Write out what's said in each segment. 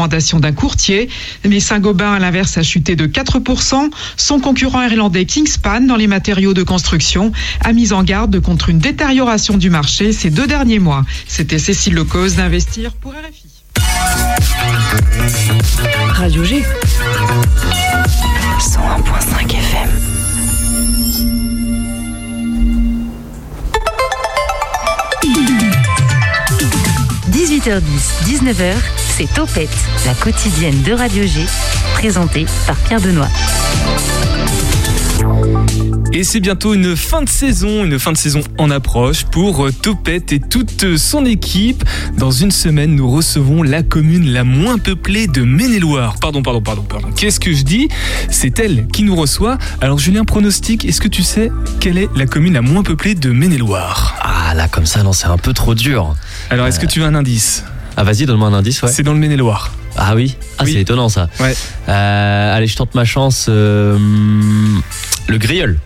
recommandation d'un courtier, mais Saint-Gobain à l'inverse a chuté de 4%. Son concurrent irlandais Kingspan dans les matériaux de construction a mis en garde contre une détérioration du marché ces deux derniers mois. C'était Cécile Lecause d'Investir pour RFI. Radio G. 101.5 FM. 18h10, 19h, c'est Topette, la quotidienne de Radio G, présentée par Pierre Benoît. Et c'est bientôt une fin de saison, une fin de saison en approche pour euh, Topette et toute son équipe. Dans une semaine, nous recevons la commune la moins peuplée de Maine-et-Loire. Pardon, pardon, pardon, pardon. Qu'est-ce que je dis? C'est elle qui nous reçoit. Alors Julien, pronostic, est-ce que tu sais quelle est la commune la moins peuplée de Maine-et-Loire? Ah là, comme ça, non, c'est un peu trop dur. Alors est-ce que tu as un indice? Ah vas-y, donne-moi un indice, ouais. C'est dans le Maine-et-Loire. Ah oui Ah Oui. c'est étonnant ça. Ouais. Euh, allez, je tente ma chance. euh, le grilleul.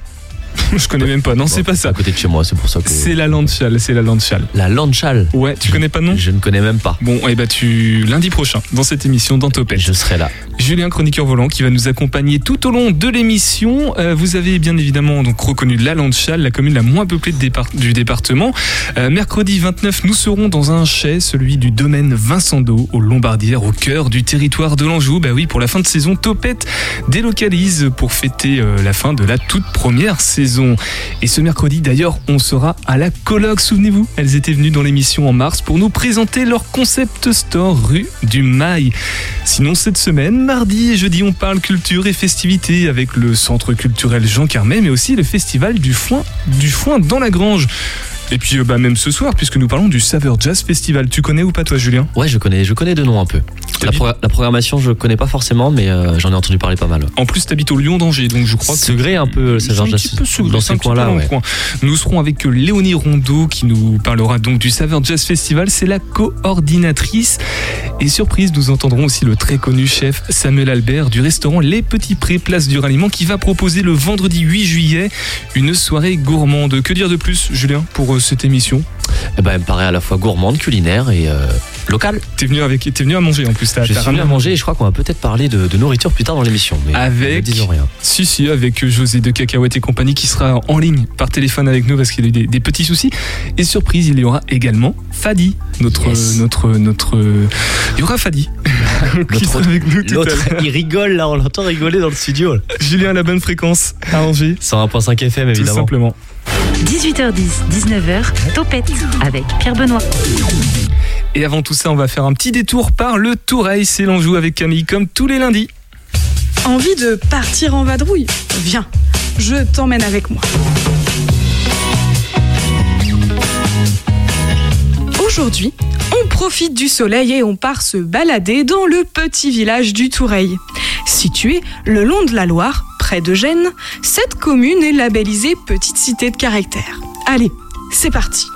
je connais même pas. Non, c'est pas ça. À côté de chez moi, c'est pour ça que. C'est la Landchal, c'est la Landchal. La Landchal. Ouais, tu connais pas non Je ne connais même pas. Bon, et bah tu lundi prochain dans cette émission dans Topette. Je serai là. Julien chroniqueur volant qui va nous accompagner tout au long de l'émission. Euh, vous avez bien évidemment donc reconnu la Landchal, la commune la moins peuplée de départ- du département. Euh, mercredi 29, nous serons dans un chai, celui du domaine Vincent d'Eau, aux Lombardières, au cœur du territoire de l'Anjou. Bah oui, pour la fin de saison, Topette délocalise pour fêter euh, la fin de la toute première saison. Et ce mercredi d'ailleurs, on sera à la colloque, souvenez-vous. Elles étaient venues dans l'émission en mars pour nous présenter leur concept store rue du Mail. Sinon, cette semaine, mardi et jeudi, on parle culture et festivités avec le centre culturel Jean Carmet, mais aussi le festival du foin, du foin dans la grange. Et puis, euh, bah, même ce soir, puisque nous parlons du Saveur Jazz Festival. Tu connais ou pas, toi, Julien? Ouais, je connais, je connais de nom un peu. La, T'habites- pro- la programmation, je connais pas forcément, mais euh, j'en ai entendu parler pas mal. En plus, t'habites au Lyon d'Angers, donc je crois que Segré un peu, un petit peu secret, dans ces coins-là, le ouais. coin. Nous serons avec Léonie Rondeau qui nous parlera donc du Saveur Jazz Festival. C'est la coordinatrice. Et surprise, nous entendrons aussi le très connu chef Samuel Albert du restaurant Les Petits Prés, place du Ralliement, qui va proposer le vendredi 8 juillet une soirée gourmande. Que dire de plus, Julien, pour euh, cette émission Eh ben, elle me paraît à la fois gourmande, culinaire et euh, locale. T'es venu, avec, t'es venu à manger en plus. t'as- Je t'as suis venu à manger et je crois qu'on va peut-être parler de, de nourriture plus tard dans l'émission. Avec- disons rien. Si, si, avec José de Cacahuète et compagnie qui sera en ligne par téléphone avec nous parce qu'il a eu des, des petits soucis. Et surprise, il y aura également Fadi, notre. Yes. notre, notre Il y aura Fadi qui sera avec nous tout à il rigole là, on l'entend rigoler dans le studio. là. Julien à la bonne fréquence à Angers, 101.5 FM tout évidemment. simplement. 18h10, 19h, Topette avec Pierre Benoît. Et avant tout ça, on va faire un petit détour par le Toureil. C'est l'Anjou avec Camille comme tous les lundis. Envie de partir en vadrouille Viens, je t'emmène avec moi. Aujourd'hui, on profite du soleil et on part se balader dans le petit village du Toureil. Situé le long de la Loire, de Gênes, cette commune est labellisée petite cité de caractère. Allez, c'est parti.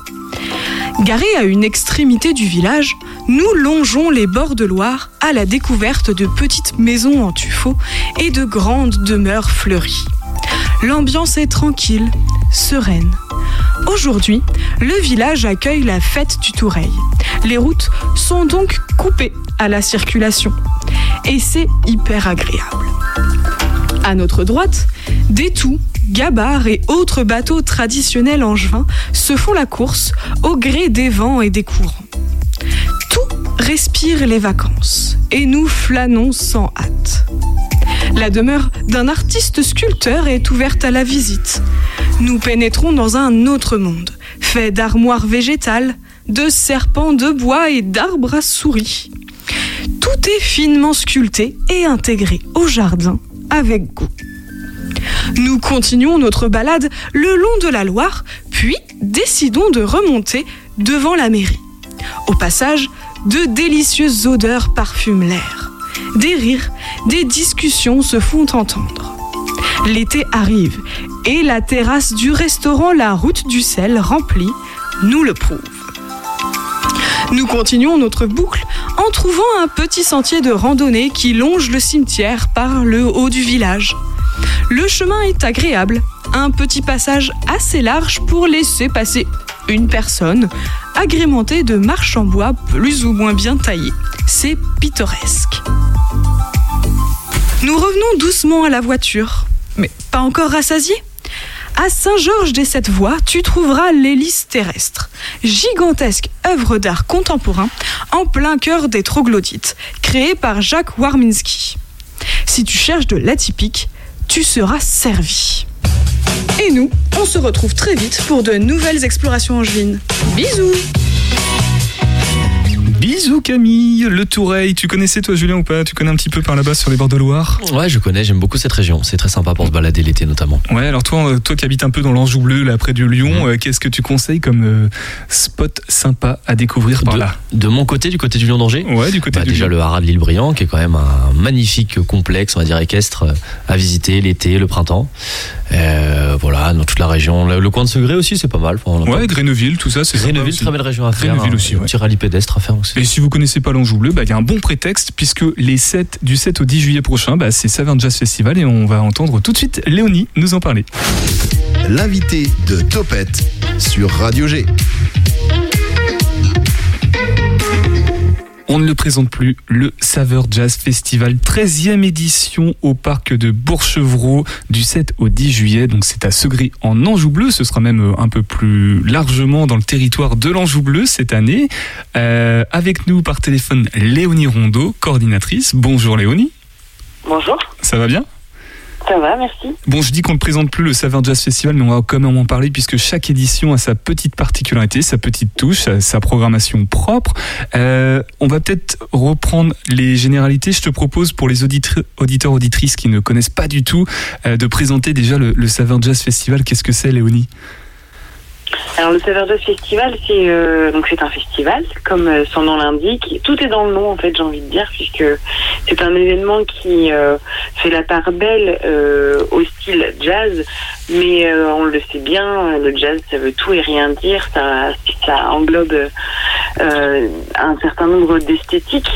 Garé à une extrémité du village, nous longeons les bords de Loire à la découverte de petites maisons en tuffeau et de grandes demeures fleuries. L'ambiance est tranquille, sereine. Aujourd'hui, le village accueille la fête du Toureil. Les routes sont donc coupées à la circulation. Et c'est hyper agréable. À notre droite, des toux, gabarres et autres bateaux traditionnels angevins se font la course au gré des vents et des courants. Tout respire les vacances et nous flânons sans hâte. La demeure d'un artiste sculpteur est ouverte à la visite. Nous pénétrons dans un autre monde, fait d'armoires végétales, de serpents de bois et d'arbres à souris. Tout est finement sculpté et intégré au jardin avec goût. Nous continuons notre balade le long de la Loire, puis décidons de remonter devant la mairie. Au passage, de délicieuses odeurs parfument l'air. Des rires, des discussions se font entendre. L'été arrive et la terrasse du restaurant La Route du Sel remplie nous le prouve. Nous continuons notre boucle en trouvant un petit sentier de randonnée qui longe le cimetière par le haut du village. Le chemin est agréable, un petit passage assez large pour laisser passer une personne, agrémentée de marches en bois plus ou moins bien taillées. C'est pittoresque. Nous revenons doucement à la voiture, mais pas encore rassasiés à Saint-Georges des Sept-Voies, tu trouveras l'hélice terrestre, gigantesque œuvre d'art contemporain en plein cœur des troglodytes, créée par Jacques Warminski. Si tu cherches de l'atypique, tu seras servi. Et nous, on se retrouve très vite pour de nouvelles explorations angevines. Bisous Bisous Camille, le Toureil. Tu connaissais toi Julien ou pas? Tu connais un petit peu par là-bas sur les bords de Loire? Ouais, je connais, j'aime beaucoup cette région. C'est très sympa pour se balader l'été notamment. Ouais, alors toi, euh, toi qui habites un peu dans l'Anjou bleu, là près du Lyon, Mhm. euh, qu'est-ce que tu conseilles comme euh, spot sympa à découvrir par de, là? de mon côté, du côté du Lion d'Angers? Ouais, du côté bah, du déjà Lyon. le haras de l'île Briand qui est quand même un magnifique complexe on va dire équestre à visiter l'été le printemps Euh, voilà dans toute la région le, le coin de Segré aussi c'est pas mal Enfin, Ouais, Gréneville, tout ça, c'est Gréneville très belle région à faire Gréneville un- aussi, un ouais. petit rallye pédestre à faire aussi Et si vous connaissez pas l'Anjou bleu, bah, il y a un bon prétexte puisque les 7, du 7 au 10 juillet prochain, bah, c'est Saverne Jazz Festival et on va entendre tout de suite Léonie nous en parler. L'invité de Topette sur Radio G. On ne le présente plus, le Saveur Jazz Festival, 13e édition au parc de Bourchevreau du 7 au 10 juillet. Donc c'est à Segré en Anjou Bleu. Ce sera même euh, un peu plus largement dans le territoire de l'Anjou Bleu cette année. Euh, avec nous par téléphone Léonie Rondeau, coordinatrice. Bonjour Léonie, Bonjour, ça va bien? Ça va, merci. Bon, je dis qu'on ne présente plus le Saveur Jazz Festival, mais on va quand même en parler puisque chaque édition a sa petite particularité, sa petite touche, sa- programmation propre. Euh, on va peut-être reprendre les généralités. Je te propose pour les auditeurs auditrices qui ne connaissent pas du tout euh, de présenter déjà le, le Saveur Jazz Festival. Qu'est-ce que c'est, Léonie? Alors le Saveur Jazz Festival, c'est euh, c'est un festival, comme euh, son nom l'indique. Tout est dans le nom en fait, j'ai envie de dire, puisque c'est un événement qui euh, fait la part belle euh, au style jazz, mais on le sait bien, le jazz ça veut tout et rien dire, ça, englobe un certain nombre d'esthétiques.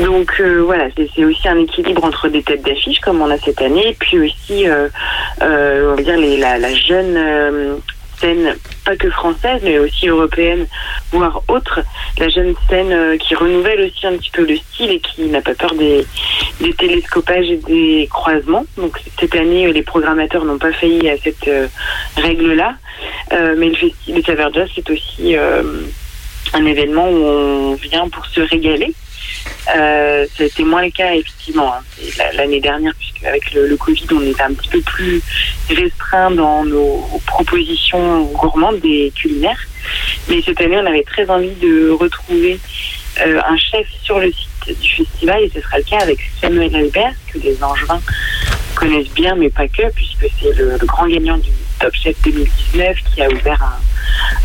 Donc voilà, c'est aussi un équilibre entre des têtes d'affiche comme on a cette année, puis aussi on va dire les, la, la jeune scène, pas que française, mais aussi européenne, voire autre, la jeune scène euh, qui renouvelle aussi un petit peu le style et qui n'a pas peur des, des télescopages et des croisements. Donc cette année, euh, les programmateurs n'ont pas failli à cette euh, règle-là, Euh, mais le festival de Jazz, c'est aussi euh, un événement où on vient pour se régaler. Euh, moins le cas effectivement hein. L'année dernière puisque avec le, Covid on était un petit peu plus restreint dans nos propositions gourmandes des culinaires mais cette année on avait très envie de retrouver euh, un chef sur le site du festival et ce sera le cas avec Samuel Albert que les Angevins connaissent bien mais pas que puisque c'est le, grand gagnant du Top Chef 2019 qui a ouvert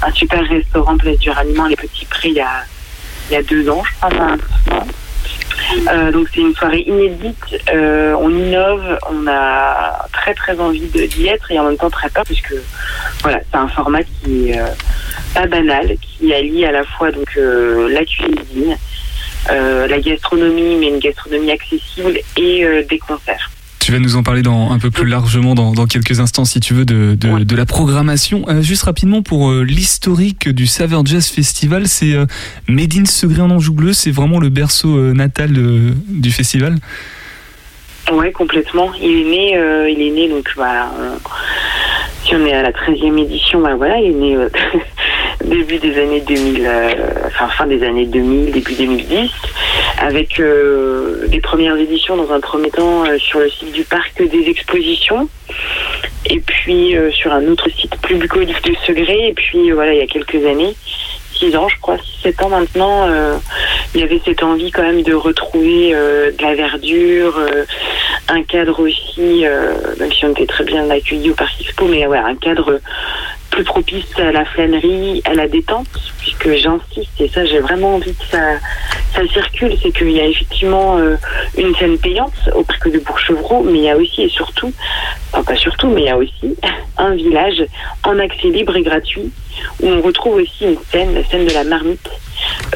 un, super restaurant Place du Ralliement les Petits Prés il il y a deux ans, je crois. Euh, donc c'est une soirée inédite, euh, on innove, on a très très envie d'y être et en même temps très peur puisque voilà, c'est un format qui est euh, pas banal, qui allie à la fois donc euh, la cuisine, la gastronomie, mais une gastronomie accessible et des concerts. Tu vas nous en parler dans, un peu plus largement dans, dans quelques instants, si tu veux, de, de, Ouais. de la programmation. Euh, juste rapidement, pour euh, l'historique du Saveur Jazz Festival, c'est euh, Made in Segré en Anjou Bleu, c'est vraiment le berceau euh, natal du festival? Ouais, complètement. Il est né, il est né donc bah, si on est à la 13e édition, bah voilà, il est né euh, début des années 2000, euh, enfin fin des années 2000, début 2010, avec euh, les premières éditions dans un premier temps euh, sur le site du parc des expositions, et puis euh, sur un autre site plus bucolique de Segré, et puis voilà, il y a quelques années. 6 ans, je crois, 7 ans maintenant, euh, il y avait cette envie quand même de retrouver euh, de la verdure, euh, un cadre aussi, même si on était très bien accueillis au Parc Expo, mais ouais, un cadre plus propice à la flânerie, à la détente, puisque j'insiste, et ça j'ai vraiment envie que ça, ça circule, c'est qu'il y a effectivement euh, une scène payante au parc de Bourchevreau, mais il y a aussi et surtout, enfin pas surtout, mais il y a aussi un village en accès libre et gratuit, où on retrouve aussi une scène, la scène de la marmite,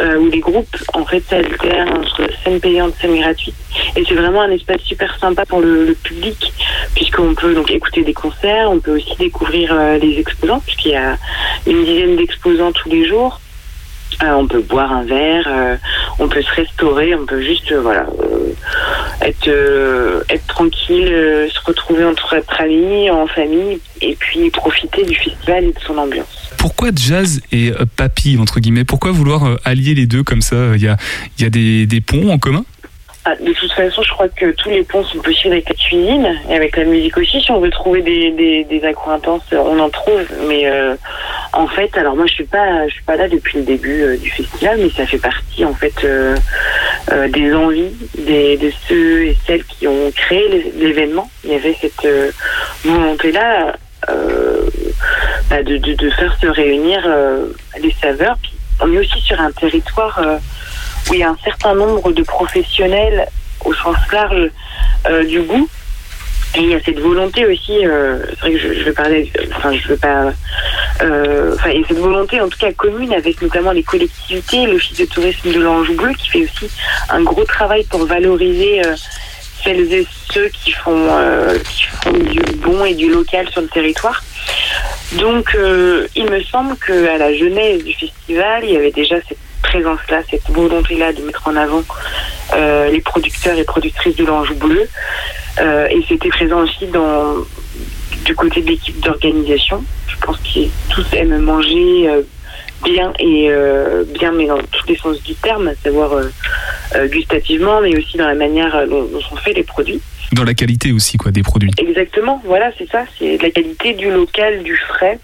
euh, où les groupes en fait s'alternent entre scène payante, scène gratuite. Et c'est vraiment un espace super sympa pour le, le public, puisqu'on peut donc écouter des concerts, on peut aussi découvrir les exposants, puisqu'il y a une dizaine d'exposants tous les jours. On peut boire un verre, on peut se restaurer, on peut juste voilà être être tranquille, se retrouver entre, amis, en famille, et puis profiter du festival et de son ambiance. Pourquoi jazz et euh, papy, entre guillemets? Pourquoi vouloir euh, allier les deux comme ça? Il y a, des ponts en commun? Ah, de toute façon, je crois que tous les ponts sont possibles avec la cuisine et avec la musique aussi. Si on veut trouver des, des, des intenses, on en trouve. Mais euh, en fait, alors moi, je suis pas, je suis pas là depuis le début du festival, mais ça fait partie en fait des envies des, de ceux et celles qui ont créé l'événement. Il y avait cette volonté-là euh, bah, de, de, de, faire se réunir euh, les saveurs. Puis on est aussi sur un territoire euh, où il y a un certain nombre de professionnels au sens large du goût. Et il y a cette volonté aussi, c'est vrai que je, je, vais parler, enfin je veux pas, enfin il y a cette volonté en tout cas commune avec notamment les collectivités, l'office de tourisme de l'Ange Bleu qui fait aussi un gros travail pour valoriser celles et ceux qui font, euh, du bon et du local sur le territoire. Donc, euh, il me semble qu'à la jeunesse du festival, il y avait déjà cette présence-là, cette volonté-là de mettre en avant euh, les producteurs et productrices de l'Ange Bleu. et c'était présent aussi dans, du côté de l'équipe d'organisation. Je pense qu'ils tous aiment manger bien et euh, bien, mais dans tous les sens du terme, à savoir euh, euh, gustativement, mais aussi dans la manière dont, sont faits les produits. Dans la qualité aussi, quoi, des produits. Exactement, voilà, c'est ça, c'est la qualité du local, du frais.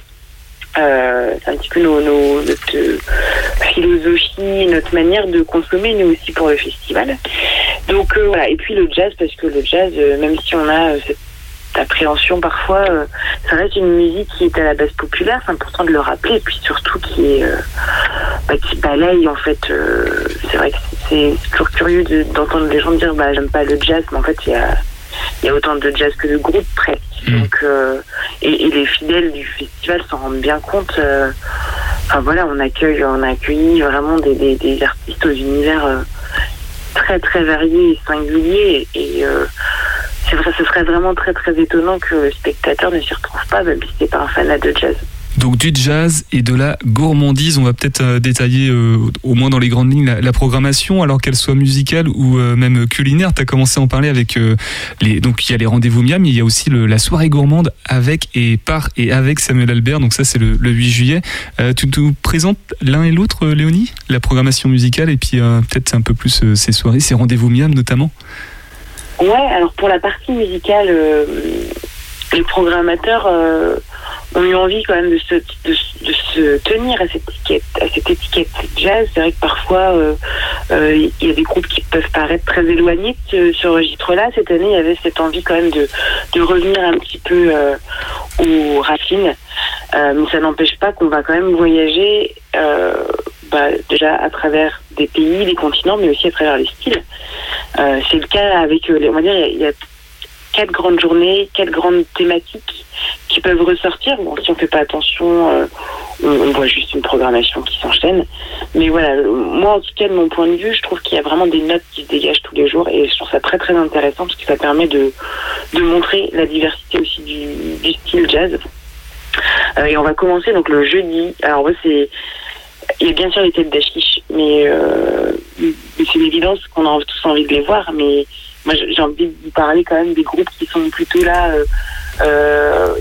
C'est un petit peu notre philosophie, notre manière de consommer, nous aussi pour le festival. Donc voilà, et puis le jazz, parce que le jazz, même si on a cette appréhension parfois. Euh, ça reste une musique qui est à la base populaire, c'est important de le rappeler, et puis surtout qui euh, bah, balaye en fait. Euh, c'est vrai que c'est toujours curieux d'entendre les gens dire bah j'aime pas le jazz, mais en fait il y a il y a autant de jazz que de groupes presque. Mm. Donc et, et, les fidèles du festival s'en rendent bien compte. enfin voilà, on accueille, on a accueilli vraiment des, des, des artistes aux univers très très variés et singuliers et c'est vrai, ce serait vraiment très très étonnant que le spectateur ne s'y retrouve pas, même si c'est pas un fanat de jazz. Donc du jazz et de la gourmandise, on va peut-être euh, détailler euh, au moins dans les grandes lignes la, programmation, alors qu'elle soit musicale ou euh, même culinaire. Tu as commencé à en parler avec les donc il y a les rendez-vous Miam, mais il y a aussi la soirée gourmande avec et par et avec Samuel Albert. Donc ça c'est le, 8 juillet. tu nous présentes l'un et l'autre, Léonie, la programmation musicale et puis peut-être un peu plus ces soirées, ces rendez-vous Miam notamment. Ouais, alors pour la partie musicale, les programmateurs ont eu envie quand même de se, de, se tenir à cette étiquette, à cette étiquette jazz. C'est vrai que parfois euh, il y a des groupes qui peuvent paraître très éloignés de ce registre-là. Cette année, il y avait cette envie quand même de, de revenir un petit peu aux racines. mais ça n'empêche pas qu'on va quand même voyager bah, déjà à travers des pays, des continents, mais aussi à travers les styles. Euh, c'est le cas avec, euh, on va dire, il y, a quatre grandes journées, quatre grandes thématiques qui peuvent ressortir. Bon, si on fait pas attention, euh, on, voit juste une programmation qui s'enchaîne. Mais voilà, moi en tout cas de mon point de vue, je trouve qu'il y a vraiment des notes qui se dégagent tous les jours et je trouve ça très très intéressant parce que ça permet de, de montrer la diversité aussi du, style jazz. et on va commencer donc le jeudi. Alors c'est il y a bien sûr les têtes d'affiche, mais, euh, c'est une évidence qu'on a tous envie de les voir. Mais moi, j'ai envie de vous parler quand même des groupes qui sont plutôt là, euh, euh,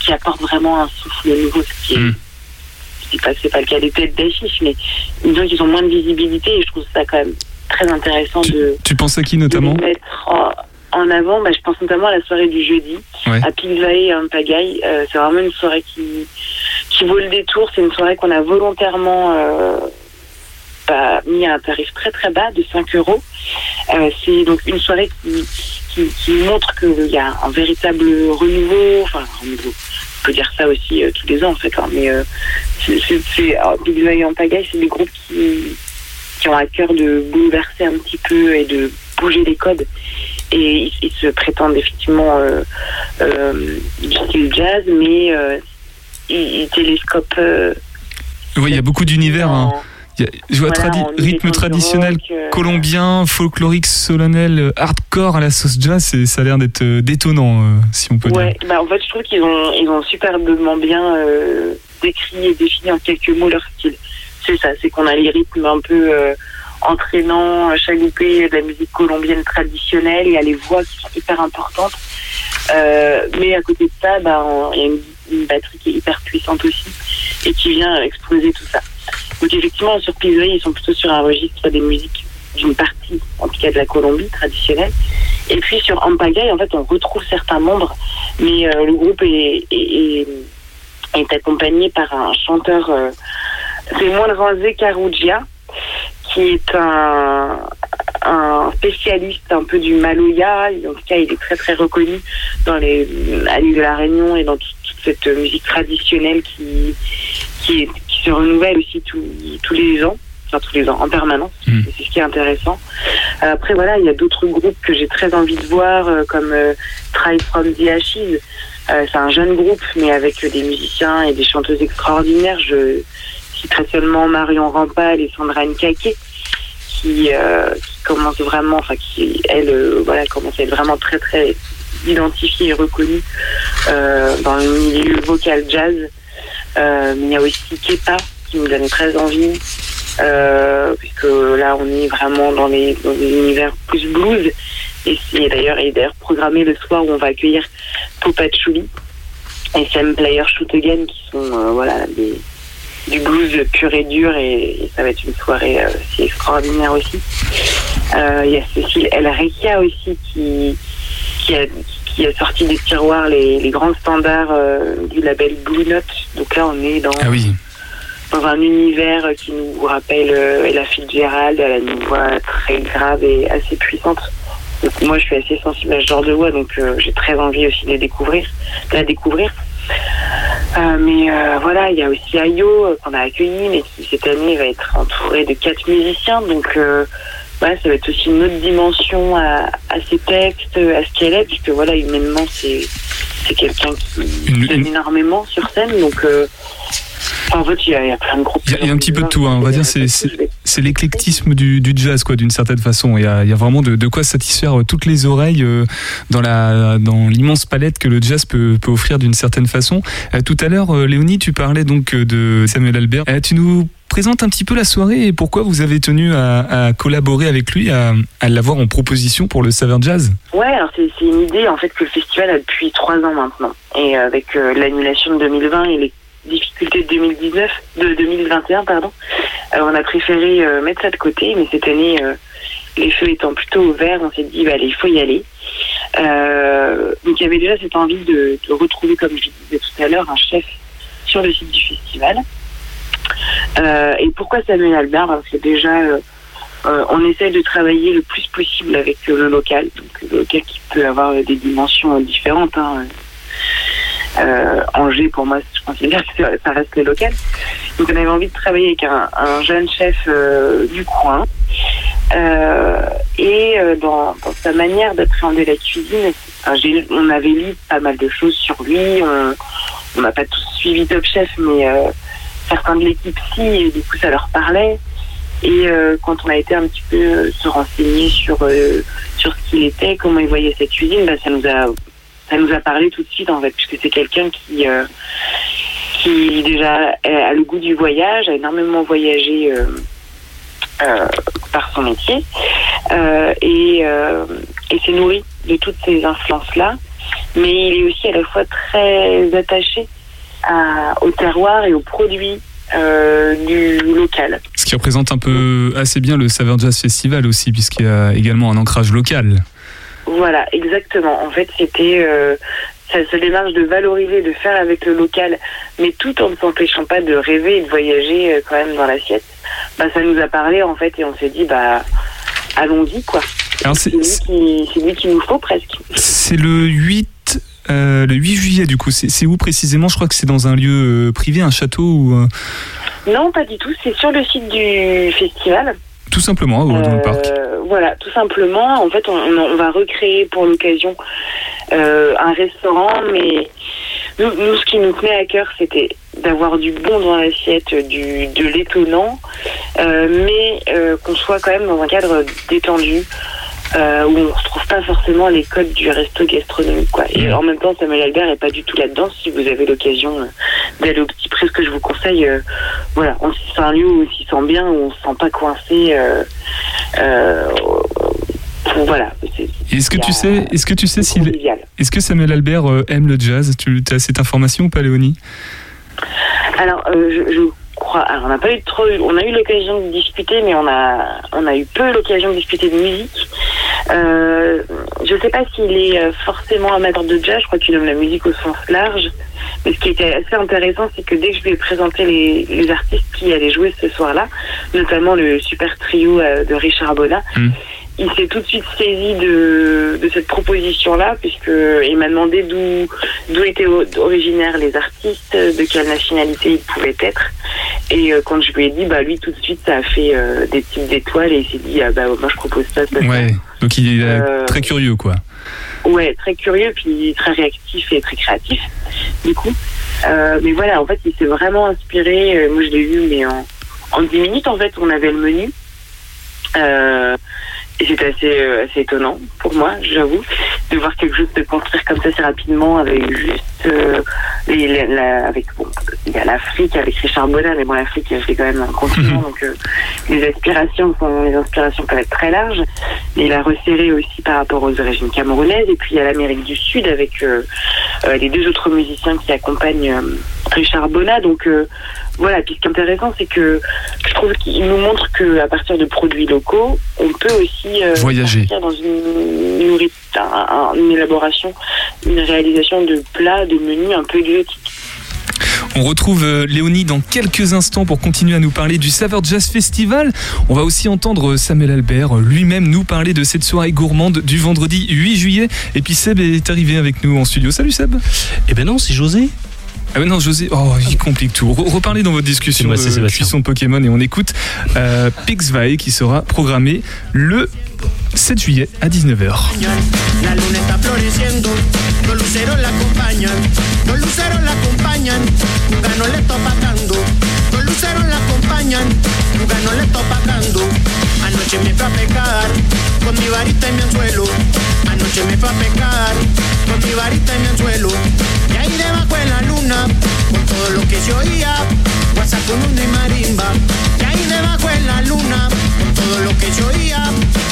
qui apportent vraiment un souffle nouveau. Ce qui est, mm. pas c'est pas le cas des têtes d'affiche, mais disons qu'ils ont moins de visibilité et je trouve ça quand même très intéressant de. Tu penses à qui notamment mettre en, avant, bah, je pense notamment à la soirée du jeudi, à Pigvae et en Pagaille. c'est vraiment une soirée qui qui vaut le détour. C'est une soirée qu'on a volontairement euh, bah, mis à un tarif très très bas de 5 euros. Euh, c'est donc une soirée qui, qui, montre qu'il y a un véritable renouveau. Enfin, renouveau. On peut dire ça aussi euh, tous les ans en fait. Hein, mais c'est Big en pagaille, c'est des groupes qui, qui ont à cœur de bouleverser un petit peu et de bouger les codes et ils, se prétendent effectivement euh, euh, du style jazz, mais il, télescope. oui, il y a beaucoup d'univers. Hein. Je vois Voilà, tradi- rythme traditionnel rock, euh, colombien, folklorique, solennel, euh, hardcore à la sauce jazz, et ça a l'air d'être euh, détonnant, si on peut Ouais, dire. bah en fait, je trouve qu'ils ont, ils ont superbement bien euh, décrit et défini en quelques mots leur style. C'est ça, c'est qu'on a les rythmes un peu euh, entraînants, chaloupés de la musique colombienne traditionnelle, il y a les voix qui sont hyper importantes. Mais à côté de ça, bah, il y a une, une batterie qui est hyper puissante aussi et qui vient exploser tout ça. Donc effectivement, sur Pisoy, ils sont plutôt sur un registre des musiques d'une partie, en tout cas de la Colombie traditionnelle. Et puis sur Ampagay, en fait, on retrouve certains membres, mais euh, le groupe est, est, accompagné par un chanteur, euh, c'est Moinranzé Carugia, qui est un, spécialiste un peu du Maloya. En tout cas, il est très très reconnu dans les, à l'île de la Réunion et dans toute, toute cette musique traditionnelle qui, qui, est- se renouvelle aussi tous tous les ans, enfin tous les ans, en permanence. Mm. Et C'est ce qui est intéressant. Euh, Après, voilà, il y a d'autres groupes que j'ai très envie de voir, euh, comme euh, Try from the Ashes. C'est un jeune groupe, mais avec des musiciens et des chanteuses extraordinaires. Je citerai seulement Marion Rampal et Sandra Nkake, qui, euh, qui commencent vraiment, enfin, qui, elle, euh, voilà, commence à être vraiment très, très identifiée et reconnue euh, dans le milieu vocal jazz. Euh, il y a aussi Kepa, qui me donne très envie euh, puisque là on est vraiment dans les, univers plus blues. Et c'est d'ailleurs il est d'ailleurs programmé le soir où on va accueillir Popachuli et Sam Player Shoot Again qui sont euh, voilà des, du blues pur et dur et, et ça va être une soirée euh, extraordinaire aussi. Il y a Cécile El Rekia aussi qui qui a qui a sorti des tiroirs les, les grands standards euh, du label Blue Note. Donc là on est dans Ah oui, dans un univers qui nous rappelle euh, Ella Fitzgerald, elle a une voix très grave et assez puissante. Donc, moi, je suis assez sensible à ce genre de voix, donc euh, j'ai très envie aussi de les découvrir, de la découvrir. Euh, mais voilà, il y a aussi Ayo qu'on a accueilli, mais qui cette année va être entouré de quatre musiciens, donc voilà, ça va être aussi une autre dimension à, à ses textes, à ce qu'elle est, puisque voilà, humainement, c'est c'est quelqu'un qui Une- donne énormément sur scène, donc euh, en fait, il y, a, il y a plein de groupes. Il y a- il y a un petit peu de tout, hein, on va dire, c'est- c'est- c'est l'éclectisme du, du jazz, quoi, d'une certaine façon. Il y a, il y a vraiment de, de quoi satisfaire euh, toutes les oreilles euh, dans la dans l'immense palette que le jazz peut, peut offrir d'une certaine façon. Euh, tout à l'heure, Léonie, tu parlais donc de Samuel Albert. Tu nous présentes un petit peu la soirée et pourquoi vous avez tenu à, collaborer avec lui, à, l'avoir en proposition pour le Saveur Jazz? Ouais, alors c'est une idée en fait que le festival a depuis trois ans maintenant. Et avec euh, l'annulation de 2020 et les difficultés de 2019, de 2021, pardon, euh, on a préféré euh, mettre ça de côté. Mais cette année, euh, les feux étant plutôt ouverts, on s'est dit, bah, allez, il faut y aller. Euh, donc il y avait déjà cette envie de, de retrouver, comme je disais tout à l'heure, un chef sur le site du festival. Euh, et pourquoi Samuel Albert Parce que déjà, euh, euh, on essaie de travailler le plus possible avec le local. Le local qui peut avoir des dimensions différentes. Hein. Angers, pour moi, je considère que ça reste le local. Donc on avait envie de travailler avec un, un jeune chef du coin. Et dans, sa manière d'appréhender la cuisine, on avait lu pas mal de choses sur lui. On n'a pas tous suivi Top Chef, mais certains de l'équipe si, et du coup ça leur parlait. Et euh, quand on a été un petit peu euh, se renseigner sur euh, sur ce qu'il était, comment il voyait sa cuisine, bah, ça nous a ça nous a parlé tout de suite en fait, puisque c'est quelqu'un qui euh, qui déjà a le goût du voyage, a énormément voyagé par son métier et et s'est nourri de toutes ces influences là. Mais il est aussi à la fois très attaché à- au terroir et aux produits euh, du local. Ce qui représente un peu assez bien le Saveur Jazz Festival aussi, puisqu'il y a également un ancrage local. Voilà, exactement. En fait, c'était euh, sa démarche de valoriser, de faire avec le local, mais tout en ne s'empêchant pas de rêver et de voyager euh, quand même dans l'assiette. Bah, ça nous a parlé en fait et on s'est dit bah allons-y quoi. C'est- lui qui, qu'il nous faut presque. C'est le 8, euh, le 8 juillet du coup. C'est où précisément? Je crois que c'est dans un lieu euh, privé, un château ou euh, Non, pas du tout. C'est sur le site du festival. tout simplement dans le parc. Voilà, tout simplement. En fait, on, on va recréer pour l'occasion un restaurant, mais nous, nous, ce qui nous tenait à cœur, c'était d'avoir du bon dans l'assiette, du de l'étonnant, mais qu'on soit quand même dans un cadre détendu. Euh, où on ne retrouve pas forcément les codes du resto gastronomique. Quoi. Et en même temps, Samuel Albert n'est pas du tout là-dedans. Si vous avez l'occasion euh, d'aller au Petit Prix, ce que je vous conseille, euh, voilà, on- c'est un lieu où on s'y sent bien, où on ne se sent pas coincé. Voilà. Est-ce que tu sais, est-ce que tu sais convivial. est-ce que Samuel Albert aime le jazz? Tu as cette information ou pas, Léonie? Alors, euh, je, je crois. Alors, on n'a pas eu trop. On a eu l'occasion de discuter, mais on a, on a eu peu l'occasion de discuter de musique. Euh, je ne sais pas s'il est euh, forcément amateur de jazz. Je crois qu'il aime la musique au sens large. Mais ce qui était assez intéressant, c'est que dès que je lui ai présenté les, les artistes qui allaient jouer ce soir-là, notamment le super trio euh, de Richard Bonnat, Mm. il s'est tout de suite saisi de, de cette proposition-là, puisque il m'a demandé d'où d'où étaient originaires les artistes, de quelle nationalité ils pouvaient être. Et euh, quand je lui ai dit, bah lui tout de suite, ça a fait euh, des types d'étoiles et il s'est dit, ah, bah moi je propose ça, ça, ça. Ouais. Donc il est euh, très curieux, quoi. Ouais, très curieux, puis très réactif et très créatif, du coup. Euh, mais voilà, en fait, il s'est vraiment inspiré. moi, je l'ai vu, mais en, en 10 minutes, en fait, on avait le menu. Euh, et c'était assez, euh, assez étonnant pour moi, j'avoue, de voir quelque chose se construire comme ça assez rapidement avec juste euh, les, la- avec bon, il y a l'Afrique avec Richard Bonnat, mais bon l'Afrique c'est quand même un continent, donc euh, les aspirations sont les inspirations peuvent être très larges. Mais il a resserré aussi par rapport aux origines camerounaises et puis il y a l'Amérique du Sud avec les deux autres musiciens qui accompagnent Richard Bonnat. Donc voilà, puis ce qui est intéressant, c'est que je trouve qu'il nous montre que à partir de produits locaux, on peut aussi euh, Voyager. partir dans une, élaboration, une réalisation de plats, de menus un peu exotiques. On retrouve euh, Léonie dans quelques instants pour continuer à nous parler du Saveur Jazz Festival. On va aussi entendre Samuel Albert euh, lui-même nous parler de cette soirée gourmande du vendredi 8 juillet. Et puis Seb est arrivé avec nous en studio. Salut Seb Eh ben non, c'est José. Ah ouais, non, José, oh, il complique tout. Re- reparlez dans votre discussion moi, de Sébastien. cuisson Pokémon et on écoute euh, Pixvay qui sera programmé le 7 juillet à 19h. La luna está floreciendo, los luceros la acompañan, los luceros la acompañan, nunca no le está opacando, los luceros la acompañan, nunca no le está opacando. Anoche me fue a pecar con mi varita y mi anzuelo, anoche me fue a pecar con mi varita y mi anzuelo, y ahí debajo de la luna, con todo lo que se oía, WhatsApp con uno y marimba, y ahí debajo de la luna, con todo lo que se oía,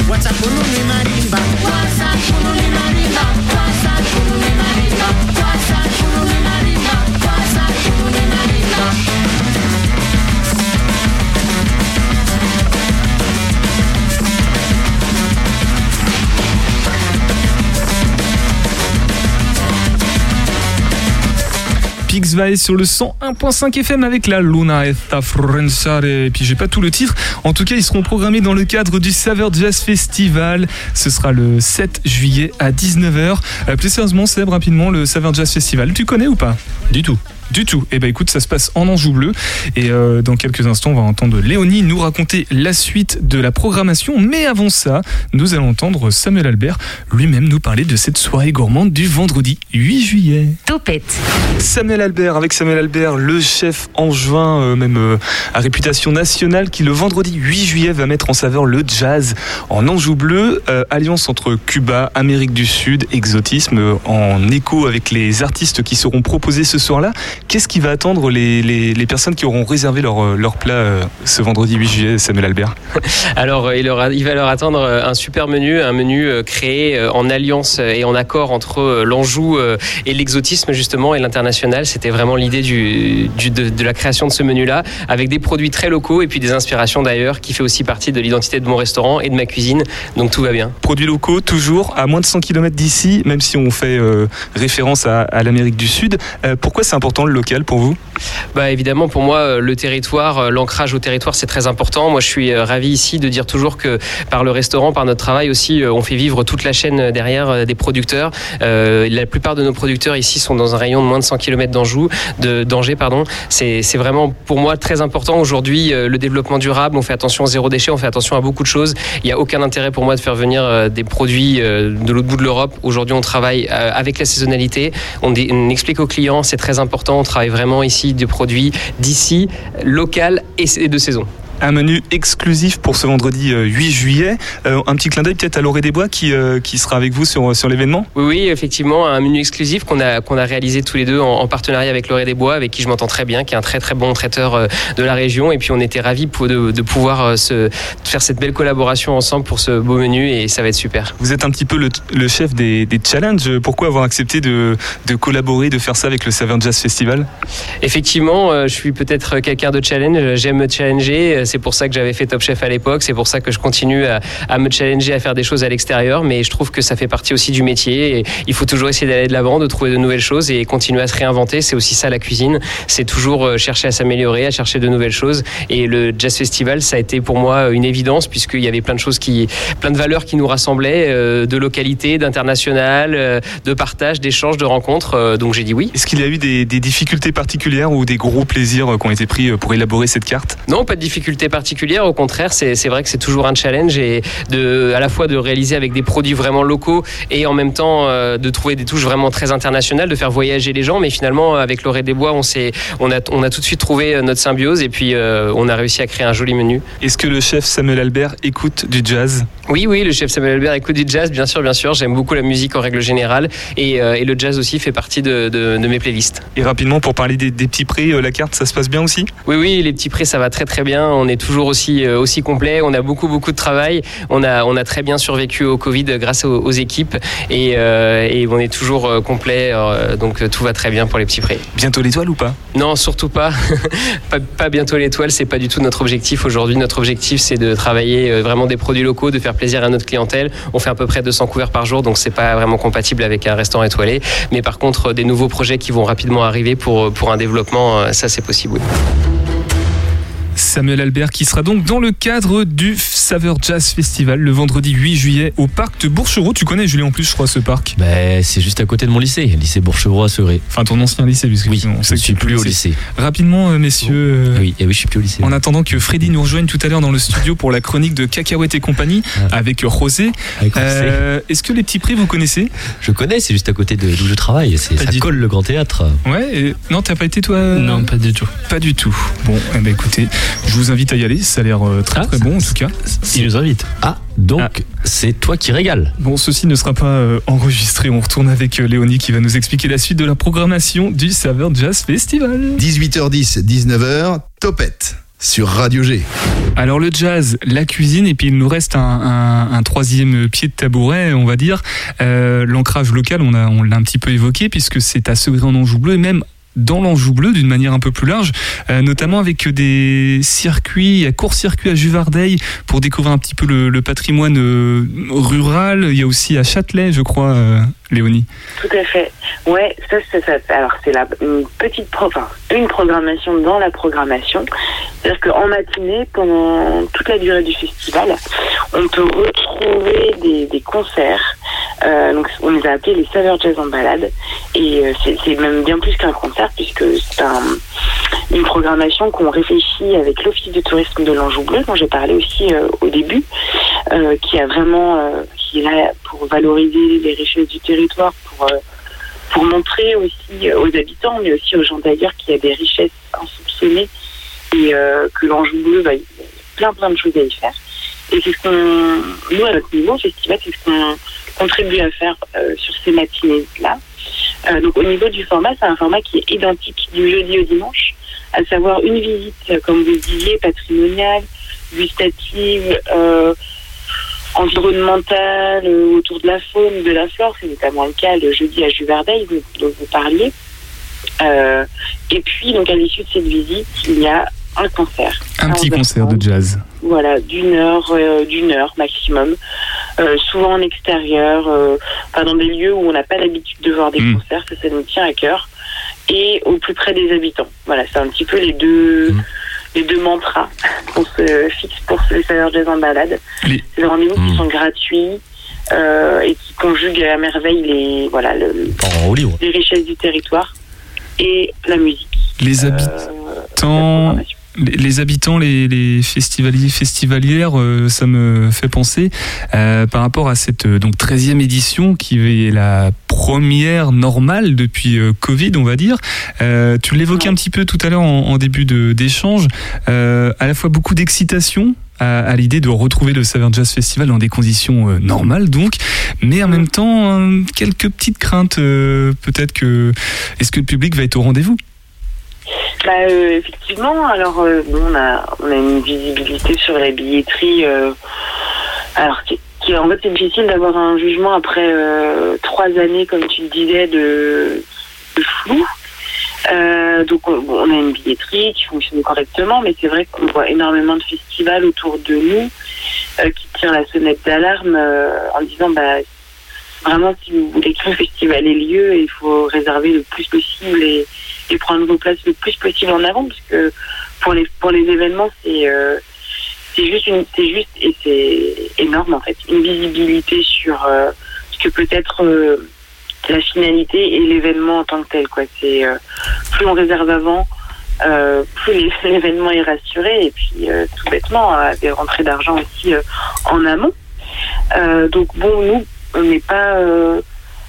WhatsApp con uno y marimba. WhatsApp con uno y marimba. WhatsApp con uno y marimba. WhatsApp con uno y marimba. WhatsApp con uno y marimba. Pixvay sur le 101.5 FM avec la Luna Esta Frenzare. Et puis j'ai pas tout le titre. En tout cas, ils seront programmés dans le cadre du Saveur Jazz Festival. Ce sera le 7 juillet à 19h. Euh, plus sérieusement, Seb, rapidement, le Saveur Jazz Festival, tu connais ou pas? Du tout. Du tout. Eh ben écoute, ça se passe en Anjou bleu. Et euh, dans quelques instants, on va entendre Léonie nous raconter la suite de la programmation. Mais avant ça, nous allons entendre Samuel Albert lui-même nous parler de cette soirée gourmande du vendredi 8 juillet. Topette. Samuel Albert, avec Samuel Albert, le chef angevin, euh, même euh, à réputation nationale, qui le vendredi 8 juillet va mettre en saveur le jazz en Anjou bleu, euh, alliance entre Cuba, Amérique du Sud, exotisme, euh, en écho avec les artistes qui seront proposés ce soir-là. Qu'est-ce qui va attendre les, les- les personnes qui auront réservé leur, euh, leur plat euh, ce vendredi 8 juillet, Samuel Albert Alors, euh, il, aura- il va leur attendre un super menu, un menu créé en alliance et en accord entre l'Anjou et l'exotisme, justement, et l'international. C'était vraiment l'idée du, du- de, de la création de ce menu-là, avec des produits très locaux et puis des inspirations d'ailleurs, qui fait aussi partie de l'identité de mon restaurant et de ma cuisine. Donc, tout va bien. Produits locaux, toujours à moins de 100 km d'ici, même si on fait euh, référence à, à l'Amérique du Sud. Euh, pourquoi c'est important local pour vous? Bah évidemment pour moi euh, le territoire, euh, l'ancrage au territoire c'est très important. Moi je suis euh, ravi ici de dire toujours que par le restaurant, par notre travail aussi, on fait vivre toute la chaîne derrière des producteurs. La plupart de nos producteurs ici sont dans un rayon de moins de 100 km d'Anjou, de d'Angers pardon. C'est vraiment pour moi très important aujourd'hui le développement durable. On fait attention au zéro déchet, on fait attention à beaucoup de choses. Il n'y a aucun intérêt pour moi de faire venir des produits de l'autre bout de l'Europe. Aujourd'hui on travaille avec la saisonnalité. On explique aux clients, c'est très important. On travaille vraiment ici de produits d'ici, local et de saison. Un menu exclusif pour ce vendredi euh, 8 juillet. Euh, un petit clin d'œil peut-être à Lauré des Bois qui, euh, qui sera avec vous sur, sur l'événement. Oui, oui, effectivement, un menu exclusif qu'on a, qu'on a réalisé tous les deux en, en partenariat avec Loré des Bois, avec qui je m'entends très bien, qui est un très très bon traiteur euh, de la région. Et puis on était ravis pour- de, de pouvoir euh, se, faire cette belle collaboration ensemble pour ce beau menu et ça va être super. Vous êtes un petit peu le, le chef des, des challenges. Pourquoi avoir accepté de, de collaborer, de faire ça avec le Saveur Jazz Festival? Effectivement, euh, je suis peut-être quelqu'un de challenge, j'aime me challenger, Euh, c'est pour ça que j'avais fait Top Chef à l'époque, c'est pour ça que je continue à, à me challenger, à faire des choses à l'extérieur, mais je trouve que ça fait partie aussi du métier et il faut toujours essayer d'aller de l'avant, de trouver de nouvelles choses et continuer à se réinventer, c'est aussi ça la cuisine, c'est toujours euh, chercher à s'améliorer, à chercher de nouvelles choses. Et le Jazz Festival, ça a été pour moi une évidence puisqu'il y avait plein de choses qui, plein de valeurs qui nous rassemblaient, euh, de localité, d'international, euh, de partage, d'échange, de rencontres, euh, donc j'ai dit oui. Est-ce qu'il y a eu des, des difficultés particulières ou des gros plaisirs euh, qui ont été pris euh, pour élaborer cette carte? Non, pas de difficulté particulière. Au contraire, c'est vrai que c'est toujours un challenge et de, à la fois de réaliser avec des produits vraiment locaux et en même temps euh, de trouver des touches vraiment très internationales, de faire voyager les gens. Mais finalement, avec Loré des Bois, on, on, a, on a tout de suite trouvé euh, notre symbiose et puis euh, on a réussi à créer un joli menu. Est-ce que le chef Samuel Albert écoute du jazz? Oui, oui, le chef Samuel Albert écoute du jazz, bien sûr, bien sûr. J'aime beaucoup la musique en règle générale et, euh, et le jazz aussi fait partie de, de- de mes playlists. Et rapidement, pour parler des, des petits prix, la carte, ça se passe bien aussi? Oui, oui, les petits prix, ça va très très bien. On est toujours aussi, euh, aussi complet. On a beaucoup beaucoup de travail. On a, on a très bien survécu au Covid grâce aux, aux équipes et, euh, et on est toujours euh, complet. euh, donc euh, tout va très bien pour les petits prix. Bientôt l'étoile ou pas? Non, surtout pas. pas. pas bientôt l'étoile, c'est pas du tout notre objectif aujourd'hui. Notre objectif, c'est de travailler euh, vraiment des produits locaux, de faire plaisir à notre clientèle. On fait à peu près 200 couverts par jour, donc c'est pas vraiment compatible avec un restaurant étoilé. Mais par contre, des nouveaux projets qui vont rapidement arriver pour, pour un développement, euh, ça c'est possible. oui. Samuel Albert qui sera donc dans le cadre du Saveur Jazz Festival le vendredi 8 juillet au parc de Bourchereau. Tu connais Julien en plus je crois ce parc? Ben, c'est juste à côté de mon lycée, lycée Bourchevaux à Segré. Enfin ton ancien lycée puisque Oui, on je ne suis plus au lycée. Rapidement euh, messieurs, euh, Oui, et oui, je suis plus au lycée. en attendant que Freddy nous rejoigne tout à l'heure dans le studio pour la chronique de Cacahuète et compagnie Ah. avec Rosé. Euh, Est-ce que les petits prix vous connaissez? Je connais, c'est juste à côté de d'où je travaille. Ça du colle le grand théâtre. Ouais, et- non, t'as pas été toi? Non, pas du tout. Pas du tout. Bon, eh ben, écoutez, je vous invite à y aller, ça a l'air euh, très Ah, très bon en tout cas. Il nous invite. Ah, donc Ah. c'est toi qui régales. Bon, ceci ne sera pas euh, enregistré, on retourne avec euh, Léonie qui va nous expliquer la suite de la programmation du Saveur Jazz Festival. 18h10, 19h, Topette sur Radio G. Alors le jazz, la cuisine, et puis il nous reste un, un- un troisième pied de tabouret, on va dire. Euh, L'ancrage local, on, a- on l'a un petit peu évoqué, puisque c'est à Segré en Anjou Bleu, et même dans l'Anjou Bleu d'une manière un peu plus large, euh, notamment avec des circuits, à court-circuit à Juvardeil pour découvrir un petit peu le, patrimoine euh, rural. Il y a aussi à Châtelet, je crois, euh, Léonie. Tout à fait. Ouais, ça, c'est ça. Alors, c'est la une petite pro, une programmation dans la programmation. C'est-à-dire qu'en matinée, pendant toute la durée du festival, on peut retrouver des concerts. Euh, donc, on les a appelés les saveurs jazz en balade. Et euh, c'est même bien plus qu'un concert, puisque c'est un, une programmation qu'on réfléchit avec l'Office de tourisme de l'Anjou Bleu, dont j'ai parlé aussi euh, au début, qui a vraiment, est là pour valoriser les richesses du territoire, pour, pour montrer aussi aux habitants, mais aussi aux gens d'ailleurs qu'il y a des richesses insoupçonnées et que l'Anjou Bleu, bah, a plein plein de choses à y faire. Et c'est ce qu'on, nous à notre niveau, au festival, c'est ce qu'on contribue à faire euh, sur ces matinées-là. Euh, donc au niveau du format, c'est un format qui est identique du jeudi au dimanche, à savoir une visite, euh, comme vous le disiez, patrimoniale, gustative, environnementale, autour de la faune, de la flore. C'est notamment le cas le jeudi à Juvardeil, dont, vous parliez. Et puis, donc à l'issue de cette visite, il y a un concert. Un petit 11h30. concert de jazz. Voilà, d'une heure, euh, d'une heure maximum. Euh, souvent en extérieur, euh, enfin dans des lieux où on n'a pas l'habitude de voir des Mm. concerts, ça, ça nous tient à cœur. et au plus près des habitants. Voilà, c'est un petit peu les deux, Mhm. les deux mantras qu'on se fixe pour les saveurs jazz en balade. Les- C'est des rendez-vous qui Mhm. sont gratuits euh, et qui conjuguent à merveille les, voilà, le- les richesses du territoire et la musique. Les habitants. Les, les habitants, les, les festivaliers, festivalières, euh, ça me fait penser euh, par rapport à cette euh, donc 13e édition qui est la première normale depuis Covid, on va dire. Euh, tu l'évoquais un petit peu tout à l'heure en, en début de- d'échange, euh, à la fois beaucoup d'excitation à, à l'idée de retrouver le Saveur Jazz Festival dans des conditions normales donc, mais en même temps quelques petites craintes euh, peut-être que est-ce que le public va être au rendez-vous? Bah, euh, effectivement, alors euh, on, a, on a une visibilité sur la billetterie. euh, alors, qui, qui- en fait, c'est difficile d'avoir un jugement après euh, trois années, comme tu le disais, de, de flou. Euh, donc, on, a une billetterie qui fonctionne correctement, mais c'est vrai qu'on voit énormément de festivals autour de nous qui tirent la sonnette d'alarme en disant bah, vraiment, si vous voulez que le festival ait lieu, il faut réserver le plus possible et, et prendre vos places le plus possible en avant, parce que pour les, pour les événements, c'est euh, c'est juste, une- c'est juste et c'est énorme en fait, une visibilité sur euh, ce que peut être euh, la finalité et l'événement en tant que tel. Quoi. C'est, plus on réserve avant, plus l'événement est rassuré et puis tout bêtement, des rentrées d'argent aussi en amont. Donc bon, nous, on n'est pas,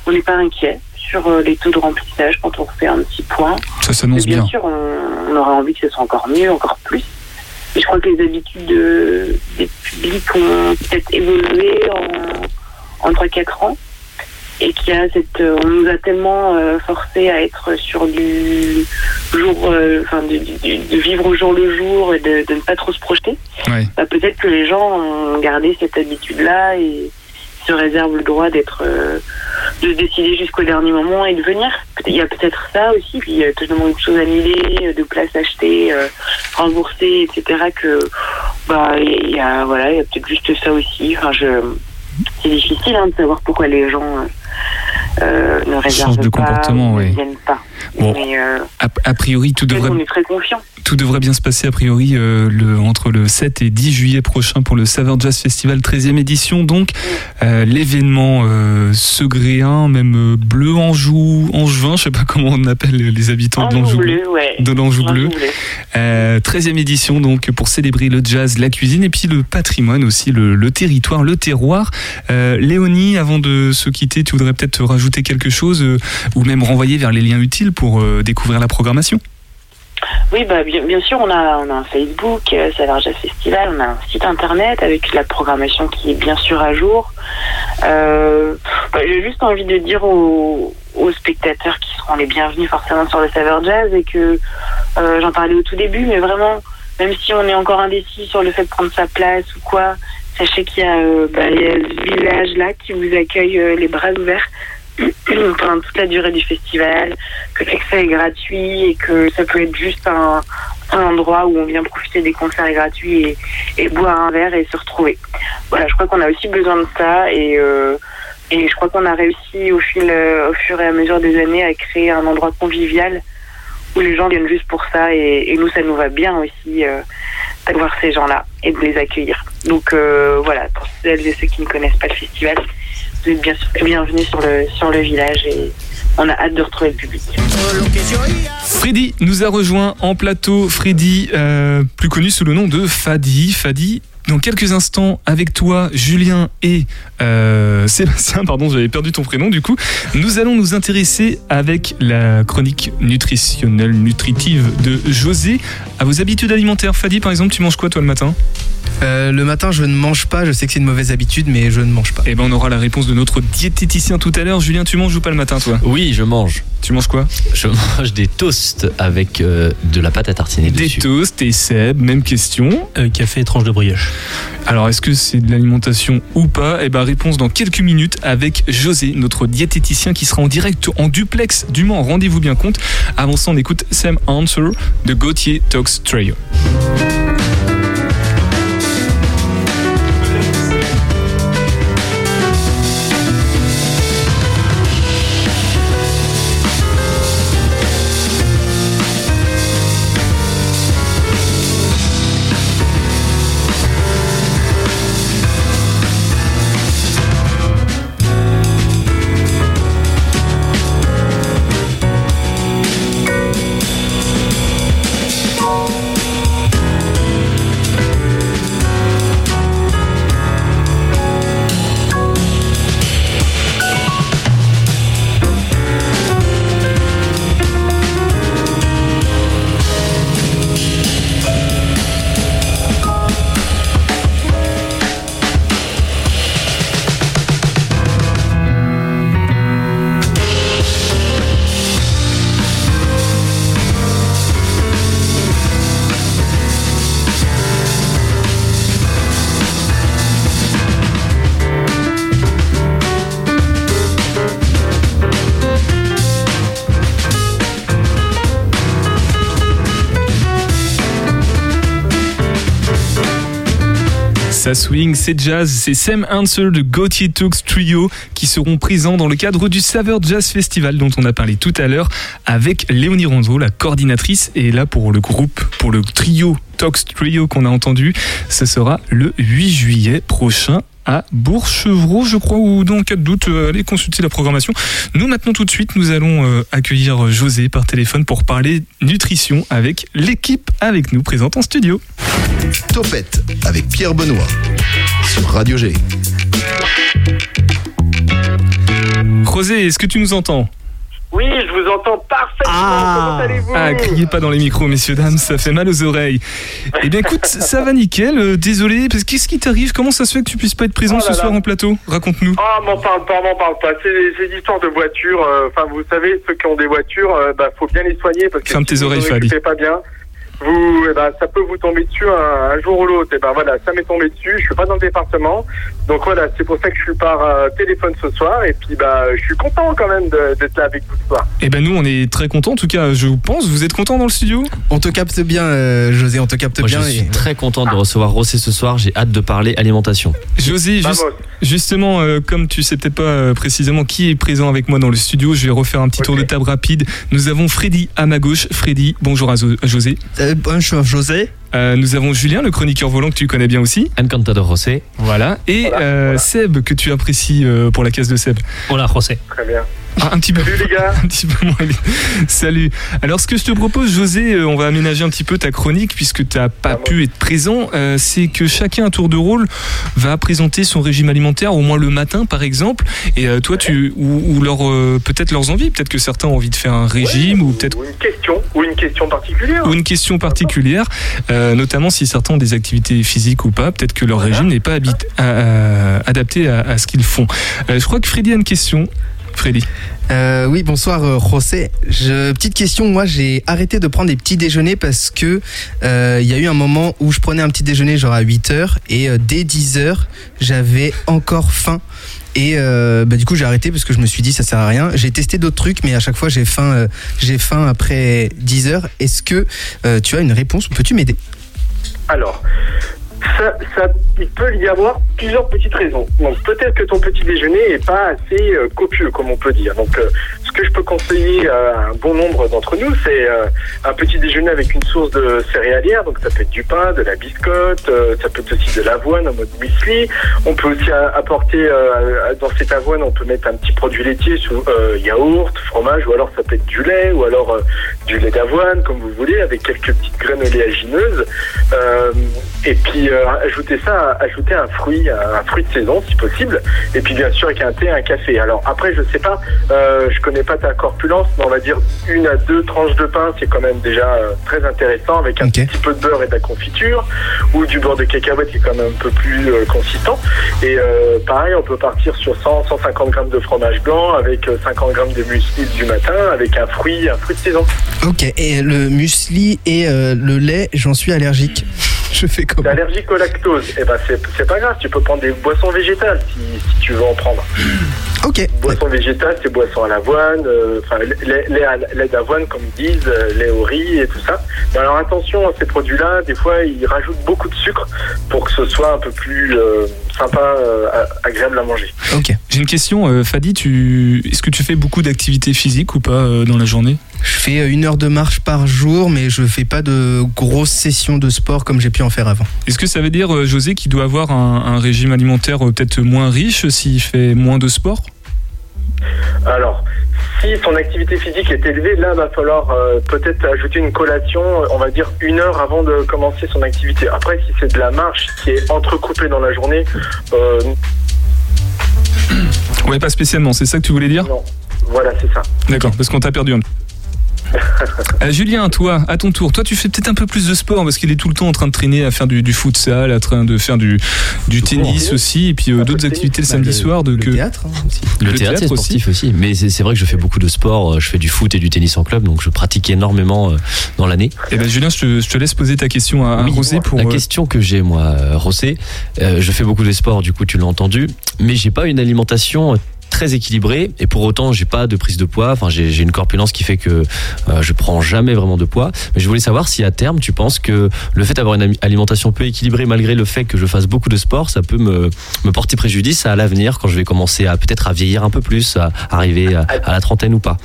on n'est pas inquiet sur euh, les taux de remplissage quand on refait un petit point. Ça s'annonce Mais bien, bien. sûr, on, on aurait envie que ce soit encore mieux, encore plus. Et je crois que les habitudes de- des publics ont peut-être évolué en, en 3-4 ans. Et qu'il y a cette, euh, on nous a tellement euh, forcé à être sur du jour, euh, enfin de, vivre au jour le jour et de, de ne pas trop se projeter. Ouais. Bah, peut-être que les gens ont gardé cette habitude-là et se réservent le droit d'être, euh, de se décider jusqu'au dernier moment et de venir. Il y a peut-être ça aussi, puis il y a tellement de choses annulées, de places achetées, euh, remboursées, etc. Que bah il y a voilà, il y a peut-être juste ça aussi. Enfin, je, c'est difficile hein, de savoir pourquoi les gens euh, ne réservent de pas, comportement, ne viennent pas. Bon. Mais euh, A, a priori, tout devrait on est très. Tout devrait bien se passer a priori euh, le, entre le 7 et 10 juillet prochain pour le Saveur Jazz Festival 13e édition. Donc euh, l'événement segréen, même bleu Anjou, Angevin, je sais pas comment on appelle les habitants de Anjou l'Anjou bleu. ouais. De l'Anjou Anjou bleu. bleu. Euh, 13e édition donc pour célébrer le jazz, la cuisine et puis le patrimoine aussi, le, le territoire, le terroir. Léonie, avant de se quitter, tu voudrais peut-être rajouter quelque chose ou même renvoyer vers les liens utiles pour euh, découvrir la programmation Oui, bah, bien, sûr, on a, un Facebook, euh, Jazz Festival, on a un site internet avec la programmation qui est bien sûr à jour. Euh, bah, J'ai juste envie de dire aux, spectateurs qui seront les bienvenus forcément sur le Saveur Jazz et que euh, j'en parlais au tout début, mais vraiment, même si on est encore indécis sur le fait de prendre sa place ou quoi, sachez qu'il y a, bah, ce village-là qui vous accueille les bras ouverts pendant toute la durée du festival, que l'accès est gratuit et que ça peut être juste un, un endroit où on vient profiter des concerts gratuits et, boire un verre et se retrouver. Voilà, je crois qu'on a aussi besoin de ça et, euh, et je crois qu'on a réussi au, fil, euh, au fur et à mesure des années à créer un endroit convivial où les gens viennent juste pour ça et, nous, ça nous va bien aussi euh, d'avoir ces gens-là et de les accueillir. Donc euh, voilà, pour celles et ceux qui ne connaissent pas le festival, vous sur le village et on a hâte de retrouver le public. Freddy nous a rejoint en plateau. Freddy, euh, plus connu sous le nom de Fadi. Fadi, dans quelques instants, avec toi, Julien et euh, Sébastien, pardon, j'avais perdu ton prénom du coup, nous allons nous intéresser avec la chronique nutritionnelle, nutritive de José à vos habitudes alimentaires. Fadi, par exemple, tu manges quoi toi le matin? Euh, le matin, je ne mange pas. Je sais que c'est une mauvaise habitude, mais je ne mange pas. Eh ben, on aura la réponse de notre diététicien tout à l'heure. Julien, tu manges ou pas le matin, toi? Oui, je mange. Tu manges quoi? Je mange des toasts avec euh, de la pâte à tartiner Des dessus. toasts et Seb, même question. Euh, café et tranche de brioche. Alors, est-ce que c'est de l'alimentation ou pas? Eh ben, réponse dans quelques minutes avec José, notre diététicien qui sera en direct en duplex du Mans. Rendez-vous bien compte. Avant ça, on écoute Sam Answer de Gauthier Talks Trio. Swing, c'est jazz, c'est Same Answer de Gauthier Talks Trio qui seront présents dans le cadre du Saveur Jazz Festival dont on a parlé tout à l'heure avec Léonie Rondeau, la coordinatrice. Et là, pour le groupe, pour le trio Talks Trio qu'on a entendu, ce sera le 8 juillet prochain à Bourg-Chevreau, je crois, ou dans le cas de doute, allez consulter la programmation. Nous, maintenant, tout de suite, nous allons euh, accueillir José par téléphone pour parler nutrition avec l'équipe avec nous présente en studio. Topette avec Pierre Benoît sur Radio G. José, est-ce que tu nous entends? Oui, je vous entends parfaitement. Comment allez-vous Ah, criez pas dans les micros, messieurs, dames, ça fait mal aux oreilles. Eh bien, écoute, ça va nickel, euh, désolé, parce que qu'est-ce qui t'arrive? Comment ça se fait que tu puisses pas être présent Oh là ce soir là. en plateau? Raconte-nous. Ah, m'en parle pas, m'en parle pas. C'est c'est une histoire de voiture. euh, Enfin, vous savez, ceux qui ont des voitures, euh, bah, faut bien les soigner parce que Ferme si tes vous oreilles, occupez pas bien. Vous, eh ben, ça peut vous tomber dessus un, un jour ou l'autre. Et ben voilà, ça m'est tombé dessus. Je suis pas dans le département, donc voilà, c'est pour ça que je suis par euh, téléphone ce soir. Et puis bah, je suis content quand même de- d'être là avec vous ce soir. Eh ben nous, on est très contents, en tout cas, je pense. Vous êtes contents dans le studio? On te capte bien, euh, José, on te capte Moi, je bien. suis et- très content de recevoir Rossé ce soir. J'ai hâte de parler alimentation. José, juste- justement, euh, comme tu sais peut-être pas euh, précisément qui est présent avec moi dans le studio, je vais refaire un petit tour de table rapide. Nous avons Freddy à ma gauche. Freddy, bonjour à, Zo- à José. Euh, bonjour José. Euh, nous avons Julien, le chroniqueur volant que tu connais bien aussi. Encantado José. Voilà. Et euh, Seb, que tu apprécies euh, pour la case de Seb. Hola José. Très bien. Ah, un petit peu. Salut les gars. un petit peu moins. Salut. Alors, ce que je te propose, José, euh, on va aménager un petit peu ta chronique puisque tu n'as pas pu être présent. euh, c'est que chacun à tour de rôle va présenter son régime alimentaire, au moins le matin, par exemple. Et euh, toi, tu ou, ou leur euh, peut-être leurs envies. Peut-être que certains ont envie de faire un régime ou peut-être Ou une question, ou une question particulière. ou une question particulière, notamment si certains ont des activités physiques ou pas. Peut-être que leur régime n'est pas habit- adapté à, à ce qu'ils font. Je crois que Freddy a une question. Freddy. Euh, oui, bonsoir euh, José. Je, petite question, moi j'ai arrêté de prendre des petits déjeuners parce que euh, il y a eu un moment où je prenais un petit déjeuner genre à 8 heures et euh, dès 10 heures j'avais encore faim. Et euh, bah, du coup j'ai arrêté parce que je me suis dit ça sert à rien. J'ai testé d'autres trucs mais à chaque fois j'ai faim, euh, j'ai faim après 10 heures. Est-ce que euh, tu as une réponse ou peux-tu m'aider? Alors, il peut y avoir plusieurs petites raisons. Donc peut-être que ton petit déjeuner est pas assez euh, copieux, comme on peut dire. Donc euh, ce que je peux conseiller à un bon nombre d'entre nous, c'est euh, un petit déjeuner avec une source de céréalière. Donc ça peut être du pain, de la biscotte, ça peut être aussi de l'avoine en mode muesli. On peut aussi apporter dans cette avoine, on peut mettre un petit produit laitier, sous yaourt, fromage, ou alors ça peut être du lait, ou alors du lait d'avoine, comme vous voulez, avec quelques petites graines oléagineuses. Et puis ajouter ça, ajouter un fruit, un, fruit de saison si possible. Et puis bien sûr avec un thé, un café. Alors après, je sais pas, euh, je connais pas ta corpulence, mais on va dire une à deux tranches de pain, c'est quand même déjà euh, très intéressant avec un petit peu de beurre et de la confiture ou du beurre de cacahuète qui est quand même un peu plus euh, consistant. Et euh, pareil, on peut partir sur 100, 150 grammes de fromage blanc avec euh, 50 grammes de muesli du matin avec un fruit, un fruit de saison. Ok, et le muesli et le lait, j'en suis allergique. Je fais T'es comment allergique au lactose, et ben c'est pas grave, tu peux prendre des boissons végétales si, si tu veux en prendre. Ok. Boissons végétales, c'est boissons à l'avoine, euh, enfin lait, lait à- lait d'avoine comme ils disent, euh, lait au riz et tout ça. Mais alors attention, à ces produits-là, des fois ils rajoutent beaucoup de sucre pour que ce soit un peu plus euh, sympa, euh, agréable à manger. Ok. J'ai une question, euh, Fadi, tu... est-ce que tu fais beaucoup d'activités physiques ou pas euh, dans la journée? Je fais euh, une heure de marche par jour, mais je fais pas de grosses sessions de sport comme j'ai pu en faire avant. Est-ce que ça veut dire, euh, José, qu'il doit avoir un, un régime alimentaire euh, peut-être moins riche s'il fait moins de sport? Alors, si son activité physique est élevée, là, va falloir euh, peut-être ajouter une collation, on va dire une heure avant de commencer son activité. Après, si c'est de la marche qui est entrecoupée dans la journée, euh, Ouais, pas spécialement, c'est ça que tu voulais dire? Non. Voilà, c'est ça. D'accord, parce qu'on t'a perdu un peu. Euh, Julien, toi, à ton tour, toi tu fais peut-être un peu plus de sport parce qu'il est tout le temps en train de traîner à faire du, du futsal, en train de faire du, du tennis aussi, et puis euh, d'autres activités le Bah, samedi le- soir. De, le que... théâtre, hein, aussi. Le, théâtre, sportif aussi. Mais c'est vrai que je fais beaucoup de sport. euh, Je fais du foot et du tennis en club, donc je pratique énormément dans l'année. Eh ben, Julien, je te, je te laisse poser ta question à, à Oui, Rosé pour. La euh, question que j'ai, moi, Rosé, euh, je fais beaucoup de sport, du coup, tu l'as entendu, mais j'ai pas une alimentation euh, très équilibré et pour autant j'ai pas de prise de poids. Enfin j'ai une corpulence qui fait que euh, je prends jamais vraiment de poids. Mais je voulais savoir si à terme tu penses que le fait d'avoir une alimentation peu équilibrée malgré le fait que je fasse beaucoup de sport, ça peut me, me porter préjudice à l'avenir quand je vais commencer à peut-être à vieillir un peu plus, à arriver à la trentaine ou pas?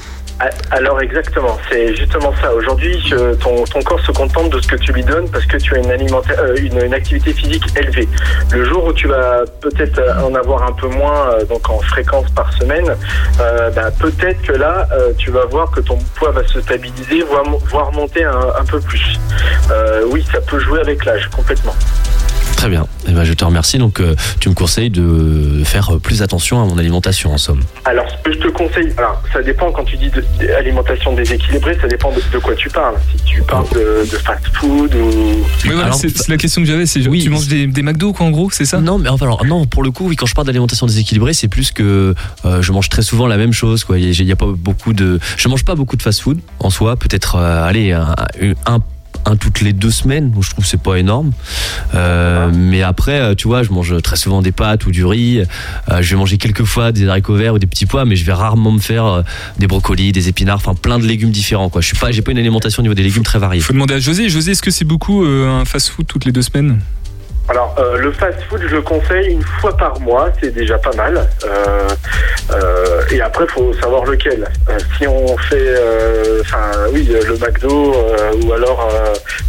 Alors exactement, c'est justement ça. Aujourd'hui, ton, ton corps se contente de ce que tu lui donnes parce que tu as une, euh, une, une activité physique élevée. Le jour où tu vas peut-être en avoir un peu moins, euh, donc en fréquence par semaine, euh, bah, peut-être que là, euh, tu vas voir que ton poids va se stabiliser, voire, voire monter un, un peu plus. Euh, oui, ça peut jouer avec l'âge, complètement. Très bien. Eh ben, je te remercie. Donc, euh, tu me conseilles de faire plus attention à mon alimentation, en somme. Alors, ce que je te conseille, alors ça dépend quand tu dis de, de- alimentation déséquilibrée, ça dépend de, de quoi tu parles. Si tu parles de, de fast-food ou. Oui, voilà, c'est la question que j'avais. C'est tu manges des, des McDo, quoi, en gros, c'est ça? Non, mais enfin, alors, non, pour le coup, oui, quand je parle d'alimentation déséquilibrée, c'est plus que euh, je mange très souvent la même chose. Quoi. Il n'y a, pas beaucoup de. Je mange pas beaucoup de fast-food en soi. Peut-être, euh, allez, un, un, un toutes les deux semaines. Je trouve c'est pas énorme. Euh, mais après, euh, tu vois, je mange très souvent des pâtes ou du riz. Euh, je vais manger quelques fois des haricots verts ou des petits pois, mais je vais rarement me faire des brocolis, des épinards, enfin plein de légumes différents. Je suis pas, j'ai pas une alimentation au niveau des légumes très variée. Faut demander à José. José, est-ce que c'est beaucoup un fast-food toutes les deux semaines? Alors, euh, le fast-food, je le conseille une fois par mois, c'est déjà pas mal. Euh, euh, et après, il faut savoir lequel. Euh, si on fait, euh, enfin, oui, euh, le McDo ou alors,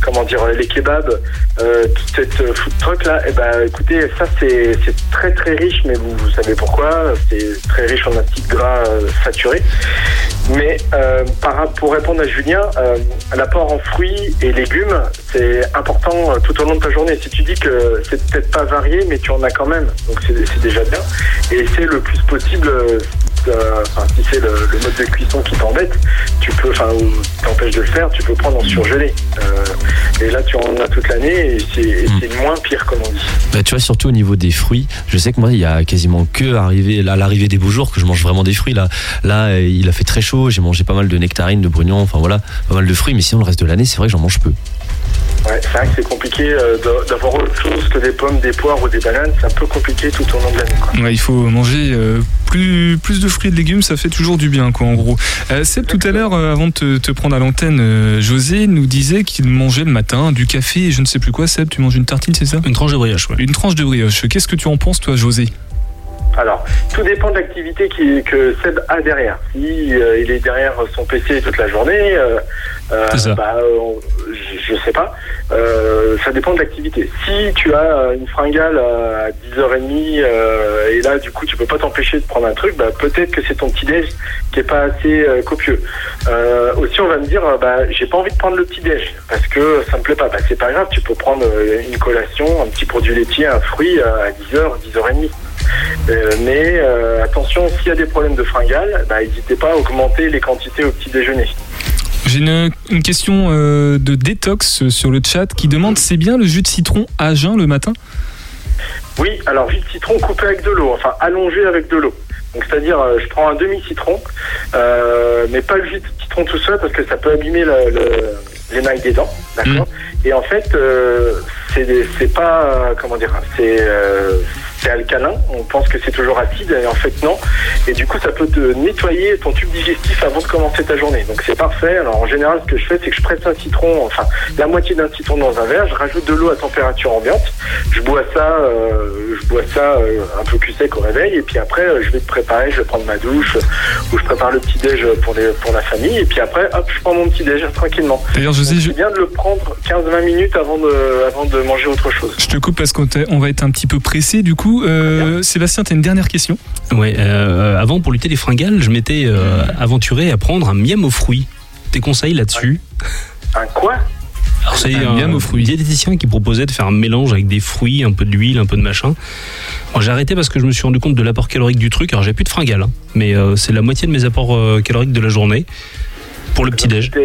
comment dire, les kebabs, toute cette food truck là, eh ben, écoutez, ça c'est très très riche, mais vous, vous savez pourquoi? C'est très riche en acides gras saturés. Mais par, pour répondre à Julien, l'apport en fruits et légumes, c'est important euh, tout au long de ta journée. Si tu dis que c'est peut-être pas varié, mais tu en as quand même, donc c'est déjà bien. Et c'est le plus possible. euh, enfin, si c'est le, le mode de cuisson qui t'embête, tu peux, enfin, ou t'empêche de le faire, tu peux prendre en surgelé. Euh, et là, tu en as toute l'année et c'est et c'est moins pire, comme on dit. Bah, tu vois, surtout au niveau des fruits, je sais que moi, il y a quasiment que arrivé, là, à l'arrivée des beaux jours que je mange vraiment des fruits. Là, là, il a fait très chaud, j'ai mangé pas mal de nectarines, de brugnons, enfin voilà, pas mal de fruits, mais sinon, le reste de l'année, c'est vrai que j'en mange peu. Ouais, c'est vrai que c'est compliqué euh, d'a- d'avoir autre chose que des pommes, des poires ou des bananes. C'est un peu compliqué tout au long de l'année. quoi. Ouais, il faut manger euh, plus, plus de fruits et de légumes, ça fait toujours du bien, quoi, en gros. Euh, Seb, tout à l'heure, euh, avant de te, te prendre à l'antenne, euh, José nous disait qu'il mangeait le matin du café et je ne sais plus quoi. Seb, tu manges une tartine, c'est ça? Une tranche de brioche, ouais. Une tranche de brioche. Qu'est-ce que tu en penses, toi, José? Alors, tout dépend de l'activité qui- que Seb a derrière. Si euh, il est derrière son PC toute la journée, euh, euh, bah, euh, on- je, je sais pas. Euh, ça dépend de l'activité. Si tu as euh, une fringale à 10h30 euh, et là, du coup, tu peux pas t'empêcher de prendre un truc, bah, peut-être que c'est ton petit-déj qui est pas assez euh, copieux. Euh, aussi, on va me dire, bah, j'ai pas envie de prendre le petit-déj parce que ça me plaît pas. Bah, c'est pas grave, tu peux prendre une collation, un petit produit laitier, un fruit à 10h, 10h30. Euh, mais euh, attention, s'il y a des problèmes de fringales, bah, n'hésitez pas à augmenter les quantités au petit déjeuner. J'ai une, une question euh, de détox sur le chat qui demande c'est bien le jus de citron à jeun le matin? Oui, alors jus de citron coupé avec de l'eau, enfin allongé avec de l'eau. Donc c'est-à-dire, je prends un demi-citron, mais pas le jus de citron tout seul parce que ça peut abîmer l'émail des dents, d'accord? Et en fait, c'est pas, euh, comment dire, c'est euh, c'est alcalin. On pense que c'est toujours acide, et en fait non. Et du coup, ça peut te nettoyer ton tube digestif avant de commencer ta journée. Donc c'est parfait. Alors en général, ce que je fais, c'est que je presse un citron, enfin la moitié d'un citron dans un verre, je rajoute de l'eau à température ambiante, je bois ça, euh, je bois ça euh, un peu plus sec au réveil, et puis après, euh, je vais te préparer, je vais prendre ma douche, ou je prépare le petit déj pour les pour la famille, et puis après, hop, je prends mon petit déj tranquillement. D'ailleurs, José, Donc, je- bien de le prendre 15-20 minutes avant de avant de manger autre chose. Je te coupe parce qu'on on va être un petit peu pressé du coup. Euh, Sébastien, tu as une dernière question Ouais, euh, avant pour lutter les fringales, je m'étais euh, aventuré à prendre un miam aux fruits. Tes conseils là-dessus Un quoi Alors c'est Un un, miam aux fruits. diététicien qui proposait de faire un mélange avec des fruits, un peu d'huile, un peu de machin. J'ai arrêté parce que je me suis rendu compte de l'apport calorique du truc. Alors j'ai plus de fringales, hein, mais euh, c'est la moitié de mes apports euh, caloriques de la journée pour le petit déj. Du,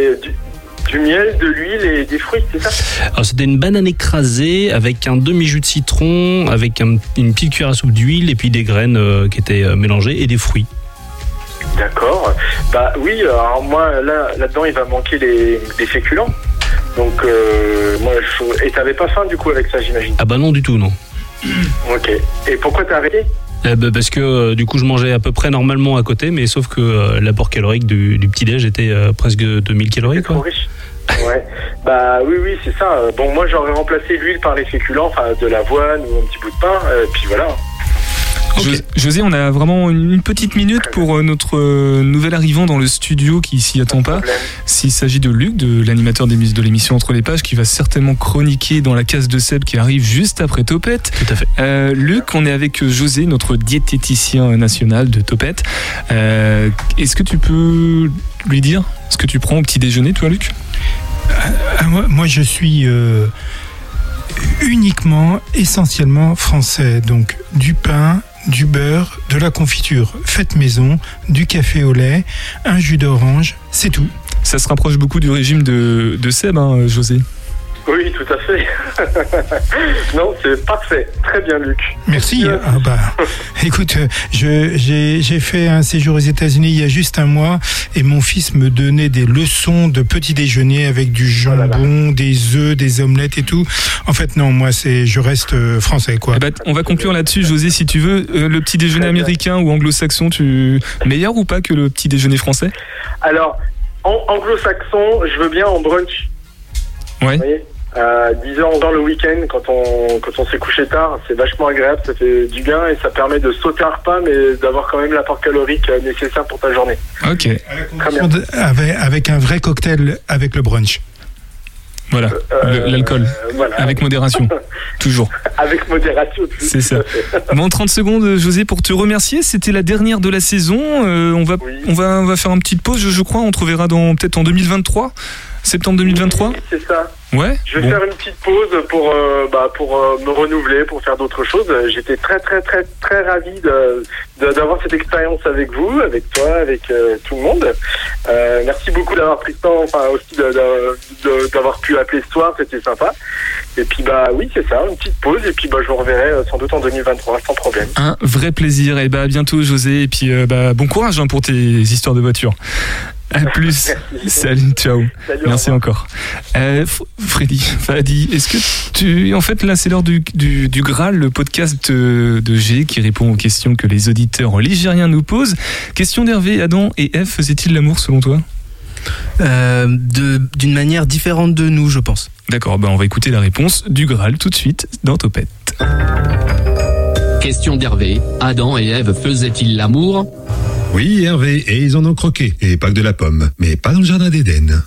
du miel, de l'huile et des fruits, c'est ça Alors c'était une banane écrasée avec un demi-jus de citron, avec un- une petite cuillère à soupe d'huile et puis des graines euh, qui étaient euh, mélangées et des fruits. D'accord. Bah oui, alors moi là là-dedans il va manquer les, les féculents. Donc euh, moi je... et t'avais pas faim du coup avec ça j'imagine. Ah bah non du tout non. Ok. Et pourquoi t'as arrêté? Eh ben, parce que euh, du coup je mangeais à peu près normalement à côté, mais sauf que euh, l'apport calorique du, petit-déj était euh, presque 2000 calories. Quoi. riche. Ouais. Bah oui, oui, c'est ça. Bon, moi, j'aurais remplacé l'huile par les féculents, enfin de l'avoine ou un petit bout de pain, puis voilà. Jo- José, on a vraiment une petite minute pour euh, notre euh, nouvel arrivant dans le studio qui s'y attend pas. S'il s'agit de Luc, de l'animateur de l'émission Entre les pages, qui va certainement chroniquer dans la case de Seb qui arrive juste après Topette. Tout à fait. Euh, Luc, on est avec José, notre diététicien national de Topette. Euh, Est-ce que tu peux lui dire ce que tu prends au petit déjeuner, toi, Luc? Ah, moi, moi, je suis euh, uniquement, essentiellement français. Donc du pain, du beurre, de la confiture faite maison, du café au lait, un jus d'orange, c'est tout. Ça se rapproche beaucoup du régime de, de Seb, hein, José. Oui, tout à fait. non, c'est parfait. Très bien, Luc. Merci. Ah bah, écoute, je- j'ai j'ai fait un séjour aux États-Unis il y a juste un mois et mon fils me donnait des leçons de petit déjeuner avec du jambon, des œufs, des omelettes et tout. En fait, non, moi, c'est je reste euh, français, quoi. Eh ben, on va conclure là-dessus, José, si tu veux. Euh, le petit déjeuner américain ou anglo-saxon, tu meilleur ou pas que le petit déjeuner français? Alors, en anglo-saxon, je veux bien en brunch. Ouais. Euh, disons dans le week-end quand on quand on s'est couché tard, c'est vachement agréable, ça fait du bien et ça permet de sauter un repas mais d'avoir quand même l'apport calorique euh, nécessaire pour ta journée. Ok. Très bien. Avec, avec un vrai cocktail avec le brunch. Voilà, le- l'alcool. Euh, voilà. Avec modération. Toujours. Avec modération. C'est ça. Bon, 30 secondes, José, pour te remercier. C'était la dernière de la saison. Euh, on, va, on, va, on va faire une petite pause, je, je crois. On te reverra dans, peut-être en 2023, septembre 2023. C'est ça. Ouais. Je vais Bon. faire une petite pause pour euh, bah, pour euh, me renouveler, pour faire d'autres choses. J'étais très très très très ravi d'avoir cette expérience avec vous, avec toi, avec euh, tout le monde. Merci beaucoup d'avoir pris le temps, enfin aussi d'avoir pu appeler ce soir, c'était sympa. Et puis bah oui c'est ça, une petite pause et puis bah je vous reverrai sans doute en 2023 sans problème. Un vrai plaisir. Et bah, à bientôt, José. Et puis, bah, bon courage hein, pour tes histoires de voiture. À plus. Salut, ciao. Salut, au Merci encore. Euh, Freddy, Fadi, est-ce que tu. En fait, là, c'est l'heure du, du, du Graal, le podcast de, de G qui répond aux questions que les auditeurs ligériens nous posent. Question d'Hervé, Adam et F, faisaient-ils l'amour selon toi? Euh, de- D'une manière différente de nous, je pense. D'accord, bah on va écouter la réponse du Graal tout de suite dans Topette. Question d'Hervé. Adam et Ève faisaient-ils l'amour? Oui, Hervé, et ils en ont croqué, et pas que de la pomme, mais pas dans le jardin d'Éden.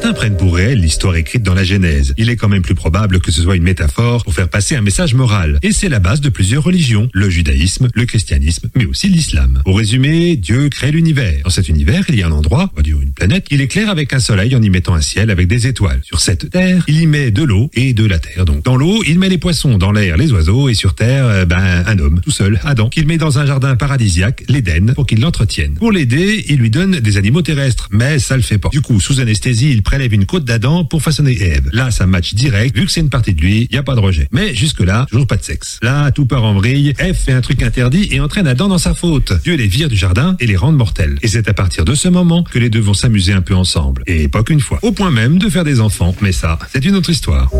Certains prennent pour réel l'histoire écrite dans la Genèse. Il est quand même plus probable que ce soit une métaphore pour faire passer un message moral. Et c'est la base de plusieurs religions, le judaïsme, le christianisme, mais aussi l'islam. Au résumé, Dieu crée l'univers. Dans cet univers, il y a un endroit, on une planète, il éclaire avec un soleil en y mettant un ciel avec des étoiles. Sur cette terre, il y met de l'eau et de la terre. Donc dans l'eau, il met les poissons, dans l'air, les oiseaux, et sur terre, euh, ben, un homme, tout seul, Adam, qu'il met dans un jardin paradisiaque, l'Éden, pour qu'il l'entretienne. Pour l'aider, il lui donne des animaux terrestres, mais ça le fait pas. Du coup, sous anesthésie, il prélève une côte d'Adam pour façonner Ève. Là, ça match direct, vu que c'est une partie de lui, y a pas de rejet. Mais jusque-là, toujours pas de sexe. Là, tout part en vrille, Ève fait un truc interdit et entraîne Adam dans sa faute. Dieu les vire du jardin et les rend mortels. Et c'est à partir de ce moment que les deux vont s'amuser un peu ensemble. Et pas qu'une fois. Au point même de faire des enfants. Mais ça, c'est une autre histoire.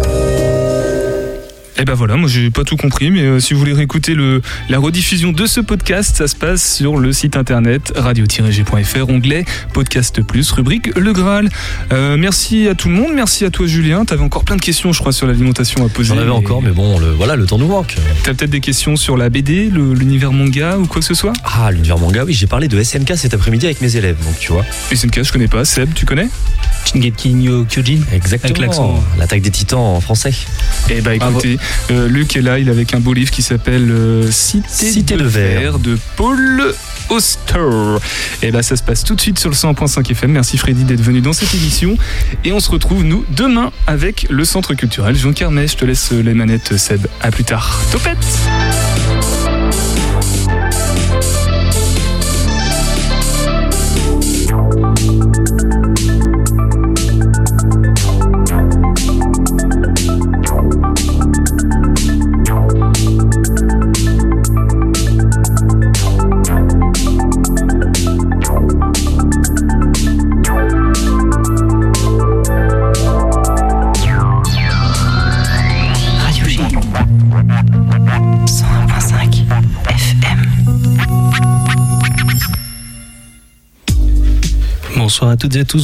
Et ben voilà, moi j'ai pas tout compris, mais euh, si vous voulez réécouter le, la rediffusion de ce podcast, ça se passe sur le site internet radio-g.fr, onglet podcast plus, rubrique Le Graal. Euh, merci à tout le monde, merci à toi Julien. T'avais encore plein de questions, je crois, sur l'alimentation à poser. J'en avais encore, mais bon, le, voilà, le temps nous manque. T'as peut-être des questions sur la BD, l'univers manga ou quoi que ce soit? Ah, l'univers manga, oui, j'ai parlé de SNK cet après-midi avec mes élèves, donc tu vois. SNK, je connais pas. Seb, tu connais? Shingeki no Kyojin Exactement. Avec l'accent. L'attaque des titans en français. Eh bah écoutez, euh, Luc est là, il est avec un beau livre qui s'appelle euh, Cité, Cité de de verre. verre de Paul Auster. Et bah ça se passe tout de suite sur le 100.5 FM. Merci Freddy d'être venu dans cette émission. Et on se retrouve nous demain avec le Centre culturel Jean Carmet. Je te laisse les manettes Seb. À plus tard. Topette Bonsoir à toutes et à tous.